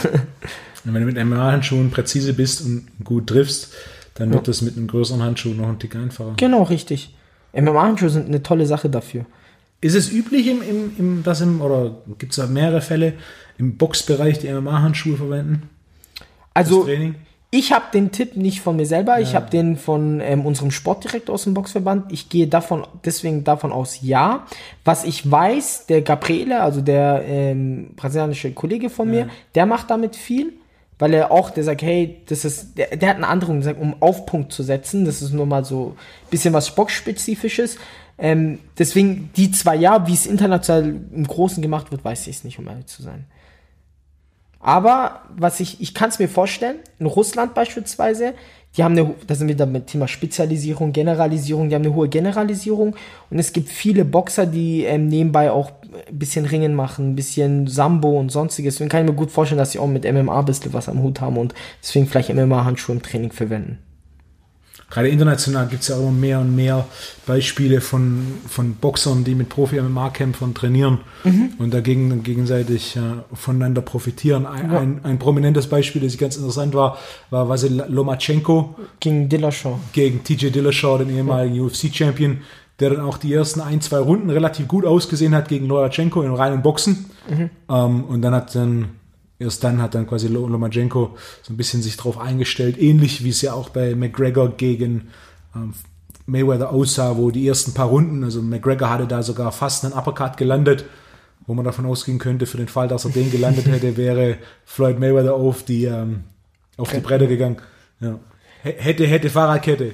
Wenn du mit MMA-Handschuhen präzise bist und gut triffst, dann wird das mit einem größeren Handschuh noch ein Tick einfacher. Genau, richtig. MMA-Handschuhe sind eine tolle Sache dafür. Ist es üblich, im, im, im, dass im, oder gibt es da mehrere Fälle, im Boxbereich die MMA-Handschuhe verwenden? Also, ich habe den Tipp nicht von mir selber, ich habe den von ähm, unserem Sportdirektor aus dem Boxverband. Ich gehe davon deswegen davon aus, ja. Was ich weiß, der Gabriele, also der ähm, brasilianische Kollege von mir, der macht damit viel, weil er auch, der sagt, hey, das ist, der, der hat eine andere, gesagt, um auf Punkt zu setzen. Das ist nur mal so ein bisschen was Boxspezifisches. Ähm, deswegen die zwei Jahre, wie es international im Großen gemacht wird, weiß ich es nicht, um ehrlich zu sein. Aber was ich, ich kann es mir vorstellen, in Russland beispielsweise, die haben eine, da sind wir dann mit Thema Spezialisierung, Generalisierung, die haben eine hohe Generalisierung und es gibt viele Boxer, die ähm, nebenbei auch ein bisschen Ringen machen, ein bisschen Sambo und sonstiges. Deswegen kann ich mir gut vorstellen, dass sie auch mit MMA ein bisschen was am Hut haben und deswegen vielleicht MMA-Handschuhe im Training verwenden. Gerade international gibt es ja immer mehr und mehr Beispiele von, von Boxern, die mit Profi-MMA-Kämpfern trainieren mhm. und dagegen gegenseitig äh, voneinander profitieren. Ein, ja. ein, ein, prominentes Beispiel, das ganz interessant war, war Vasil Lomachenko. Gegen Dillashaw. Gegen TJ Dillashaw, den ehemaligen ja. UFC-Champion, der dann auch die ersten ein, zwei Runden relativ gut ausgesehen hat gegen Lomachenko in reinen Boxen. Mhm. Ähm, und dann hat dann erst dann hat dann quasi Lomachenko so ein bisschen sich drauf eingestellt, ähnlich wie es ja auch bei McGregor gegen ähm, Mayweather aussah, wo die ersten paar Runden, also McGregor hatte da sogar fast einen Uppercut gelandet, wo man davon ausgehen könnte, für den Fall, dass er den gelandet hätte, wäre Floyd Mayweather auf die, ähm, auf die Bretter gegangen. Ja. Hätte, hätte Fahrradkette.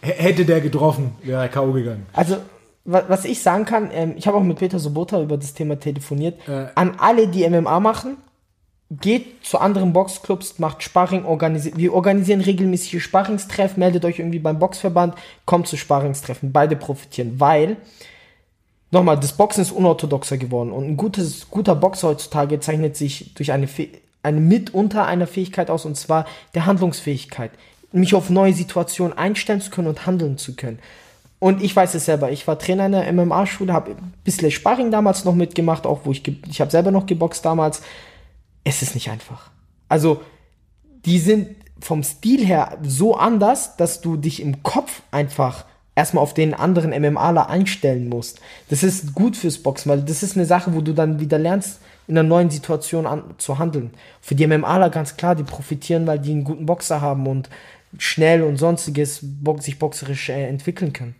Hätte der getroffen, wäre er K.O. gegangen. Also, was ich sagen kann, ähm, ich habe auch mit Peter Sobota über das Thema telefoniert. Äh, An alle, die MMA machen, geht zu anderen Boxclubs, macht Sparring, organisiert. Wir organisieren regelmäßige Sparringstreffen, meldet euch irgendwie beim Boxverband, kommt zu Sparringstreffen. Beide profitieren, weil, nochmal, das Boxen ist unorthodoxer geworden und ein gutes, guter Boxer heutzutage zeichnet sich durch eine, eine mitunter einer Fähigkeit aus und zwar der Handlungsfähigkeit. Mich auf neue Situationen einstellen zu können und handeln zu können. Und ich weiß es selber, ich war Trainer in der MMA-Schule, habe ein bisschen Sparring damals noch mitgemacht, auch wo ich, ich habe selber noch geboxt damals es ist nicht einfach. Also, die sind vom Stil her so anders, dass du dich im Kopf einfach erstmal auf den anderen MMAler einstellen musst. Das ist gut fürs Boxen, weil das ist eine Sache, wo du dann wieder lernst, in einer neuen Situation an, zu handeln. Für die MMAler ganz klar, die profitieren, weil die einen guten Boxer haben und schnell und sonstiges sich boxerisch äh, entwickeln können.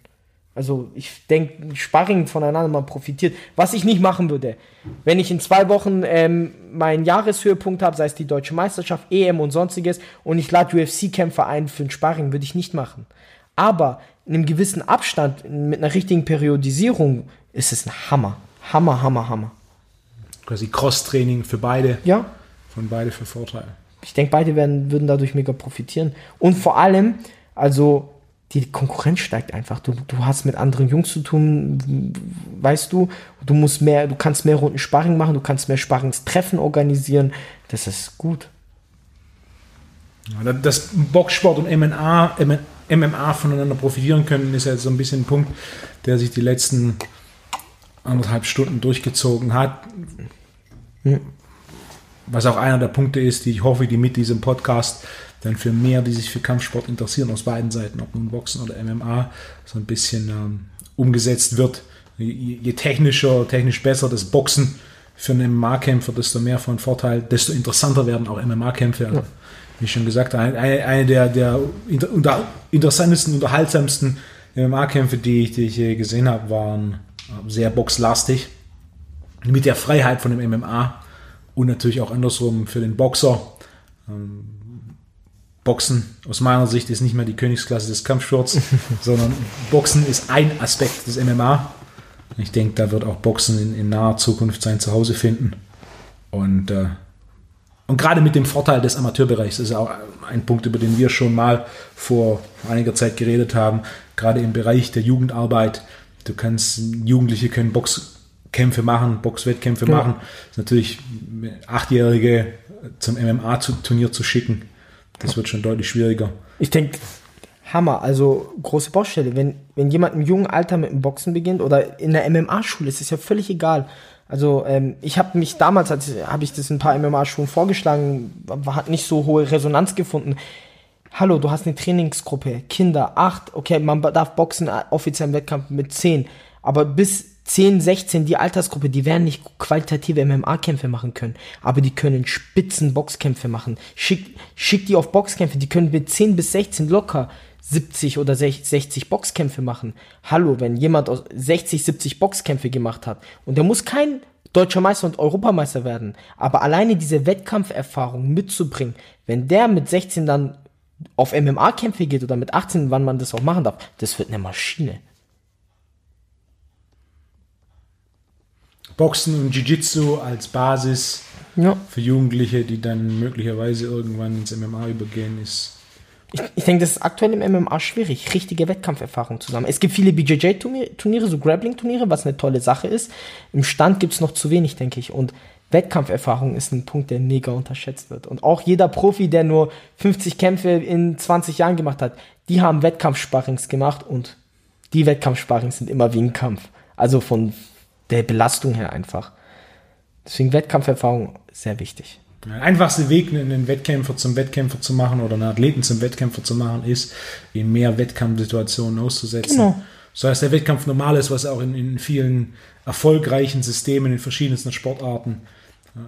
Also ich denke, Sparring voneinander man profitiert. Was ich nicht machen würde, wenn ich in zwei Wochen ähm, meinen Jahreshöhepunkt habe, sei es die deutsche Meisterschaft, EM und sonstiges, und ich lade UFC-Kämpfer ein für ein Sparring, würde ich nicht machen. Aber in einem gewissen Abstand, mit einer richtigen Periodisierung, ist es ein Hammer. Hammer, Hammer, Hammer. Quasi Cross-Training für beide. Ja. Von beide für Vorteile. Ich denke, beide werden, würden dadurch mega profitieren. Und vor allem, also die Konkurrenz steigt einfach. Du, du hast mit anderen Jungs zu tun, weißt du, du musst mehr, du kannst mehr Runden Sparring machen, du kannst mehr Sparringstreffen organisieren. Das ist gut. Dass Boxsport und MMA, MMA voneinander profitieren können, ist ja so ein bisschen ein Punkt, der sich die letzten anderthalb Stunden durchgezogen hat. Hm. Was auch einer der Punkte ist, die ich hoffe, die mit diesem Podcast dann für mehr, die sich für Kampfsport interessieren, aus beiden Seiten, ob nun Boxen oder MMA, so ein bisschen ähm, umgesetzt wird. Je, je technischer, technisch besser das Boxen für einen MMA-Kämpfer, desto mehr von Vorteil, desto interessanter werden auch MMA-Kämpfe. Also, ja. Wie schon gesagt, eine, eine der, der inter, unter, interessantesten, unterhaltsamsten MMA-Kämpfe, die, die ich je gesehen habe, waren äh, sehr boxlastig. Mit der Freiheit von dem MMA und natürlich auch andersrum für den Boxer. Ähm, Boxen aus meiner Sicht ist nicht mehr die Königsklasse des Kampfsports, sondern Boxen ist ein Aspekt des MMA. Ich denke, da wird auch Boxen in, in naher Zukunft sein Zuhause finden. Und, äh, und gerade mit dem Vorteil des Amateurbereichs ist auch ein Punkt, über den wir schon mal vor einiger Zeit geredet haben. Gerade im Bereich der Jugendarbeit. Du kannst, Jugendliche können Boxkämpfe machen, Boxwettkämpfe ja. machen. Das ist natürlich Achtjährige zum MMA-Turnier zu schicken. Das wird schon deutlich schwieriger. Ich denke, Hammer, also große Baustelle. Wenn, wenn jemand im jungen Alter mit dem Boxen beginnt oder in der MMA-Schule, ist es ja völlig egal. Also ähm, ich habe mich damals, habe ich das in ein paar MMA-Schulen vorgeschlagen, hat nicht so hohe Resonanz gefunden. Hallo, du hast eine Trainingsgruppe, Kinder, acht, okay, man darf boxen äh, offiziell im Wettkampf mit zehn, aber bis 10, 16, die Altersgruppe, die werden nicht qualitative MMA-Kämpfe machen können, aber die können spitzen Boxkämpfe machen. Schick, schick die auf Boxkämpfe, die können mit 10 bis 16 locker 70 oder 60 Boxkämpfe machen. Hallo, wenn jemand aus 60, 70 Boxkämpfe gemacht hat und der muss kein deutscher Meister und Europameister werden, aber alleine diese Wettkampferfahrung mitzubringen, wenn der mit 16 dann auf MMA-Kämpfe geht oder mit 18, wann man das auch machen darf, das wird eine Maschine. Boxen und Jiu-Jitsu als Basis ja. für Jugendliche, die dann möglicherweise irgendwann ins MMA übergehen, ist ich, ich denke, das ist aktuell im MMA schwierig, richtige Wettkampferfahrung zu sammeln. Es gibt viele BJJ-Turniere, so Grappling-Turniere, was eine tolle Sache ist. Im Stand gibt es noch zu wenig, denke ich. Und Wettkampferfahrung ist ein Punkt, der mega unterschätzt wird. Und auch jeder Profi, der nur 50 Kämpfe in 20 Jahren gemacht hat, die haben Wettkampfsparrings gemacht und die Wettkampfsparrings sind immer wie ein Kampf. Also von der Belastung her einfach. Deswegen Wettkampferfahrung sehr wichtig. Der einfachste Weg, einen Wettkämpfer zum Wettkämpfer zu machen oder einen Athleten zum Wettkämpfer zu machen, ist, ihn mehr Wettkampfsituationen auszusetzen. Genau. So heißt der Wettkampf normal ist, was auch in, in vielen erfolgreichen Systemen in verschiedensten Sportarten äh,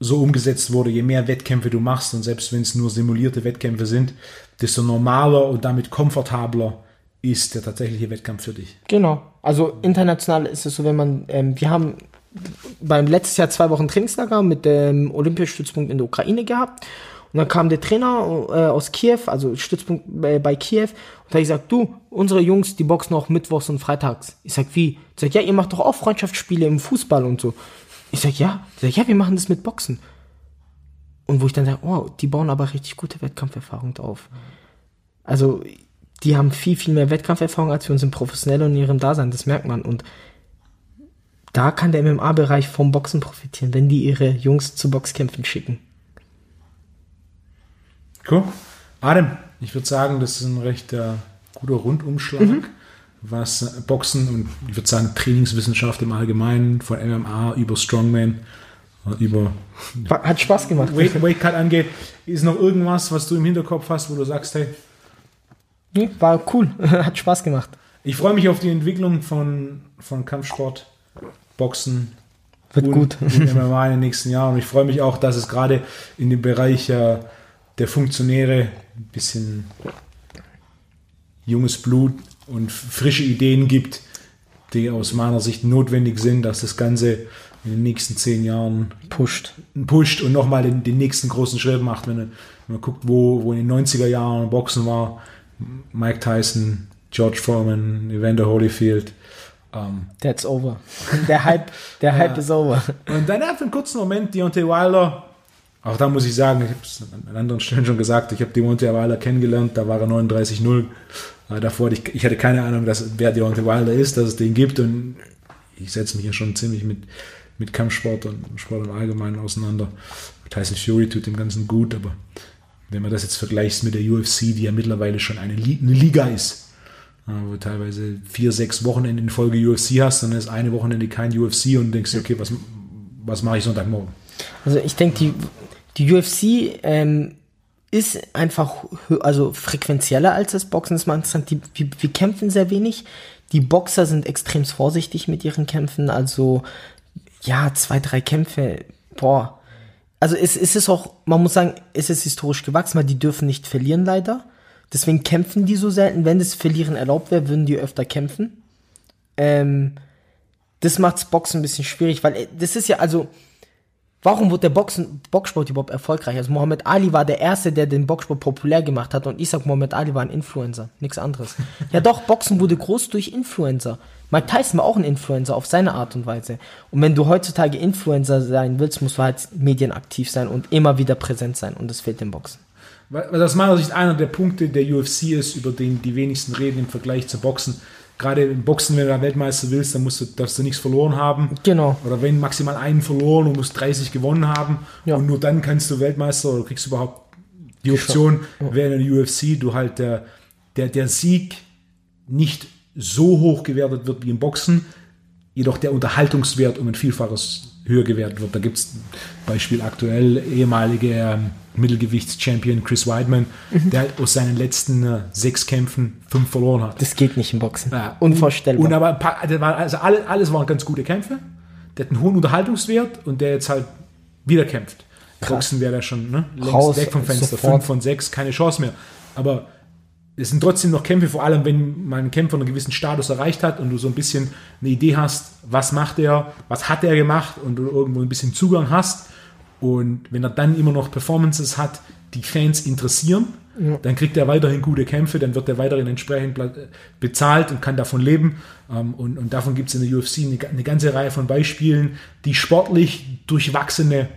so umgesetzt wurde. Je mehr Wettkämpfe du machst und selbst wenn es nur simulierte Wettkämpfe sind, desto normaler und damit komfortabler ist der tatsächliche Wettkampf für dich. Genau. Also international ist es so, wenn man, ähm, wir haben beim letztes Jahr zwei Wochen Trainingslager mit dem Olympiastützpunkt in der Ukraine gehabt. Und dann kam der Trainer äh, aus Kiew, also Stützpunkt bei, bei Kiew, und da ich gesagt, du, unsere Jungs, die boxen auch mittwochs und freitags. Ich sag, wie? Ich sag, ja, ihr macht doch auch Freundschaftsspiele im Fußball und so. Ich sag, ja. Ich sag, ja, wir machen das mit Boxen. Und wo ich dann sage, oh, die bauen aber richtig gute Wettkampferfahrung auf. Also, die haben viel, viel mehr Wettkampferfahrung als wir uns im Professionellen und in ihrem Dasein, das merkt man. Und da kann der MMA-Bereich vom Boxen profitieren, wenn die ihre Jungs zu Boxkämpfen schicken. Cool. Adam, ich würde sagen, das ist ein recht äh, guter Rundumschlag, mhm. was Boxen und ich würde sagen Trainingswissenschaft im Allgemeinen, von MMA über Strongman, äh, über hat Spaß gemacht. Weight, Weight Cut angeht. Ist noch irgendwas, was du im Hinterkopf hast, wo du sagst, hey? Nee, war cool, hat Spaß gemacht. Ich freue mich auf die Entwicklung von, von Kampfsport Boxen wird und, gut und MMA in den nächsten Jahren. Und ich freue mich auch, dass es gerade in dem Bereich äh, der Funktionäre ein bisschen junges Blut und frische Ideen gibt, die aus meiner Sicht notwendig sind, dass das Ganze in den nächsten zehn Jahren pusht, pusht und nochmal den, den nächsten großen Schritt macht. Wenn, wenn man guckt, wo, wo in den 90er Jahren Boxen war, Mike Tyson, George Foreman, Evander Holyfield, um, ähm, That's over. Der Hype, der Hype ja. ist over. Und dann hat für einen kurzen Moment Deontay Wilder, auch da muss ich sagen, ich habe es an anderen Stellen schon gesagt, ich habe Deontay Wilder kennengelernt, da war er 39-0. Äh, davor, ich, ich hatte keine Ahnung, dass, wer Deontay Wilder ist, dass es den gibt und ich setze mich ja schon ziemlich mit, mit Kampfsport und Sport im Allgemeinen auseinander. Tyson Fury tut dem Ganzen gut, aber wenn man das jetzt vergleicht mit der UFC, die ja mittlerweile schon eine, Liga ist, wo du teilweise vier, sechs Wochenende in Folge UFC hast, dann ist eine Wochenende kein UFC und denkst dir, okay, was, was mache ich Sonntagmorgen? Also ich denke, die, die UFC ähm, ist einfach also frequenzieller als das Boxen. Das ist mal interessant. Die, wir, wir kämpfen sehr wenig. Die Boxer sind extrem vorsichtig mit ihren Kämpfen. Also ja, zwei, drei Kämpfe, boah. Also es, es ist auch, man muss sagen, es ist historisch gewachsen, weil die dürfen nicht verlieren leider. Deswegen kämpfen die so selten. Wenn das Verlieren erlaubt wäre, würden die öfter kämpfen. Ähm, das macht's Boxen ein bisschen schwierig, weil äh, das ist ja, also, warum wurde der Boxen, Boxsport überhaupt erfolgreich? Also Muhammad Ali war der Erste, der den Boxsport populär gemacht hat und ich sag, Muhammad Ali war ein Influencer, nichts anderes. ja doch, Boxen wurde groß durch Influencer. Mike Tyson war auch ein Influencer auf seine Art und Weise. Und wenn du heutzutage Influencer sein willst, musst du halt medienaktiv sein und immer wieder präsent sein und das fehlt im Boxen. Weil weil aus meiner Sicht einer der Punkte der UFC ist, über den die wenigsten reden im Vergleich zu Boxen. Gerade im Boxen, wenn du da Weltmeister willst, dann musst du, darfst du nichts verloren haben. Genau. Oder wenn maximal einen verloren und musst 30 gewonnen haben. Ja. Und nur dann kannst du Weltmeister oder kriegst du überhaupt die Option, während in der UFC du halt der, der, der Sieg nicht so hoch gewertet wird wie im Boxen, jedoch der Unterhaltungswert um ein Vielfaches höher gewertet wird. Da gibt es Beispiel aktuell ehemalige ähm, Mittelgewichts-Champion Chris Weidman, der halt aus seinen letzten äh, sechs Kämpfen fünf verloren hat. Das geht nicht im Boxen. Ja. Unvorstellbar. Und aber ein paar, war, also alle, alles waren ganz gute Kämpfe. Der hat einen hohen Unterhaltungswert und der jetzt halt wieder kämpft. Boxen wäre da schon ne, längst Raus, weg vom Fenster. sofort. Fünf von sechs, keine Chance mehr. Aber es sind trotzdem noch Kämpfe, vor allem wenn man einen Kämpfer einen gewissen Status erreicht hat und du so ein bisschen eine Idee hast, was macht er, was hat er gemacht und du irgendwo ein bisschen Zugang hast. Und wenn er dann immer noch Performances hat, die Fans interessieren, dann kriegt er weiterhin gute Kämpfe, dann wird er weiterhin entsprechend bezahlt und kann davon leben. Ähm, Und, und davon gibt es in der UFC eine, eine ganze Reihe von Beispielen, die sportlich durchwachsene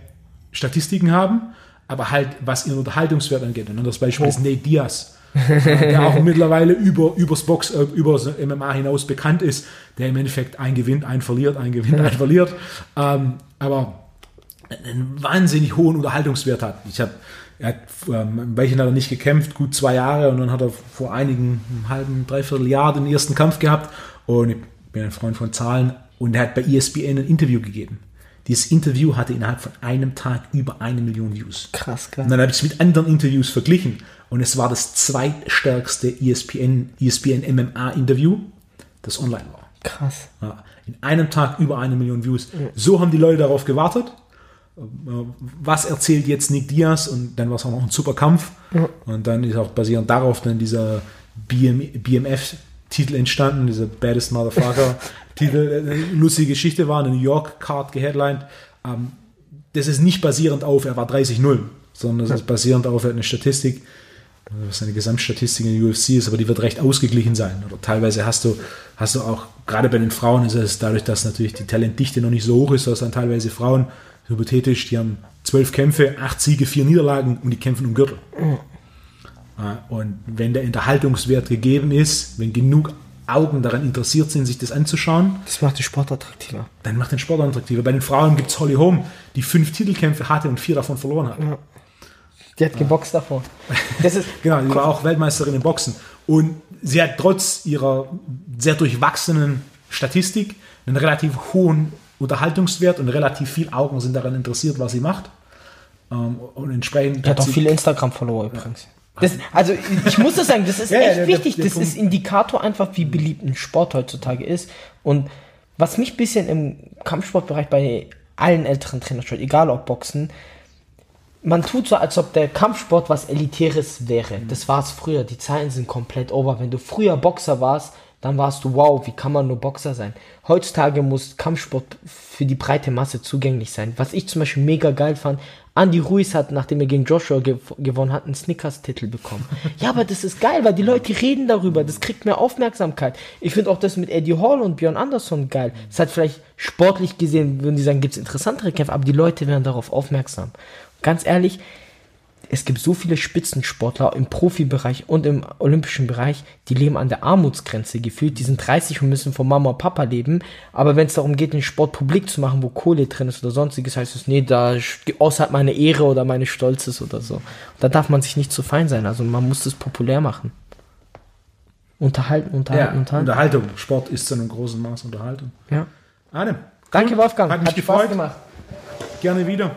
Statistiken haben, aber halt was ihren Unterhaltungswert angeht. Ein anderes Beispiel ist Nate Diaz, der auch mittlerweile über übers Box, äh, über das MMA hinaus bekannt ist, der im Endeffekt ein gewinnt, ein verliert, ein gewinnt, ein verliert. Ähm, aber einen wahnsinnig hohen Unterhaltungswert hat. Ich habe, er hat ähm, welchen hat er nicht gekämpft, gut zwei Jahre und dann hat er vor einigen halben, dreiviertel Jahr den ersten Kampf gehabt und ich bin ein Freund von Zahlen und er hat bei ESPN ein Interview gegeben. Dieses Interview hatte innerhalb von einem Tag über eine Million Views. Krass, krass. Und dann habe ich es mit anderen Interviews verglichen und es war das zweitstärkste ESPN, ESPN MMA Interview, das online war. Krass. Ja, in einem Tag über eine Million Views. So haben die Leute darauf gewartet. Was erzählt jetzt Nick Diaz? Und dann war es auch noch ein super Kampf. Und dann ist auch basierend darauf dann dieser BM, BMF-Titel entstanden, dieser Baddest Motherfucker-Titel. Eine lustige Geschichte war, eine New York-Card geheadlined. Ähm, das ist nicht basierend auf, er war 30-0, sondern das ist basierend auf, er hat eine Statistik, was seine Gesamtstatistik in der UFC ist, aber die wird recht ausgeglichen sein. Oder teilweise hast du, hast du auch, gerade bei den Frauen ist es dadurch, dass natürlich die Talentdichte noch nicht so hoch ist, dass dann teilweise Frauen, hypothetisch, die haben zwölf Kämpfe, acht Siege, vier Niederlagen und die kämpfen um Gürtel. Und wenn der Unterhaltungswert gegeben ist, wenn genug Augen daran interessiert sind, sich das anzuschauen, Das macht den Sport attraktiver. dann macht den Sport attraktiver. Bei den Frauen gibt es Holly Holm, die fünf Titelkämpfe hatte und vier davon verloren hat. Die hat geboxt davor. Das ist, Genau, die war auch Weltmeisterin im Boxen. Und sie hat trotz ihrer sehr durchwachsenen Statistik einen relativ hohen Unterhaltungswert und relativ viel Augen sind daran interessiert, was sie macht. Ähm, Und entsprechend Die hat auch sie, viele Instagram-Follower übrigens. Das, also ich muss das sagen, das ist Ja, ja, echt der- wichtig. der das Punkt- ist Indikator einfach, wie beliebt ein Sport heutzutage ist. Und was mich ein bisschen im Kampfsportbereich bei allen älteren Trainern stört, egal ob Boxen, man tut so, als ob der Kampfsport was Elitäres wäre. Das war es früher. Die Zahlen sind komplett over. Wenn du früher Boxer warst, dann warst du, wow, wie kann man nur Boxer sein? Heutzutage muss Kampfsport für die breite Masse zugänglich sein. Was ich zum Beispiel mega geil fand, Andy Ruiz hat, nachdem er gegen Joshua gew gewonnen hat, einen Snickers-Titel bekommen. ja, aber das ist geil, weil die Leute reden darüber. Das kriegt mehr Aufmerksamkeit. Ich finde auch das mit Eddie Hall und Björn Anderson geil. Es hat vielleicht sportlich gesehen, würden die sagen, gibt es interessantere Kämpfe, aber die Leute werden darauf aufmerksam. Ganz ehrlich, es gibt so viele Spitzensportler im Profibereich und im olympischen Bereich, die leben an der Armutsgrenze gefühlt. Die sind 30 und müssen von Mama und Papa leben. Aber wenn es darum geht, den Sport publik zu machen, wo Kohle drin ist oder sonstiges, heißt es, nee, da außerhalb meine Ehre oder meine Stolz ist oder so. Da darf man sich nicht zu fein sein. Also man muss das populär machen. Unterhalten, ja, unterhalten, unterhalten. Unterhaltung. Sport ist zu einem großen Maß Unterhaltung. Ja. Arne, Danke, cool. Wolfgang. Hat mich Hat Spaß gefreut. gemacht. Gerne wieder.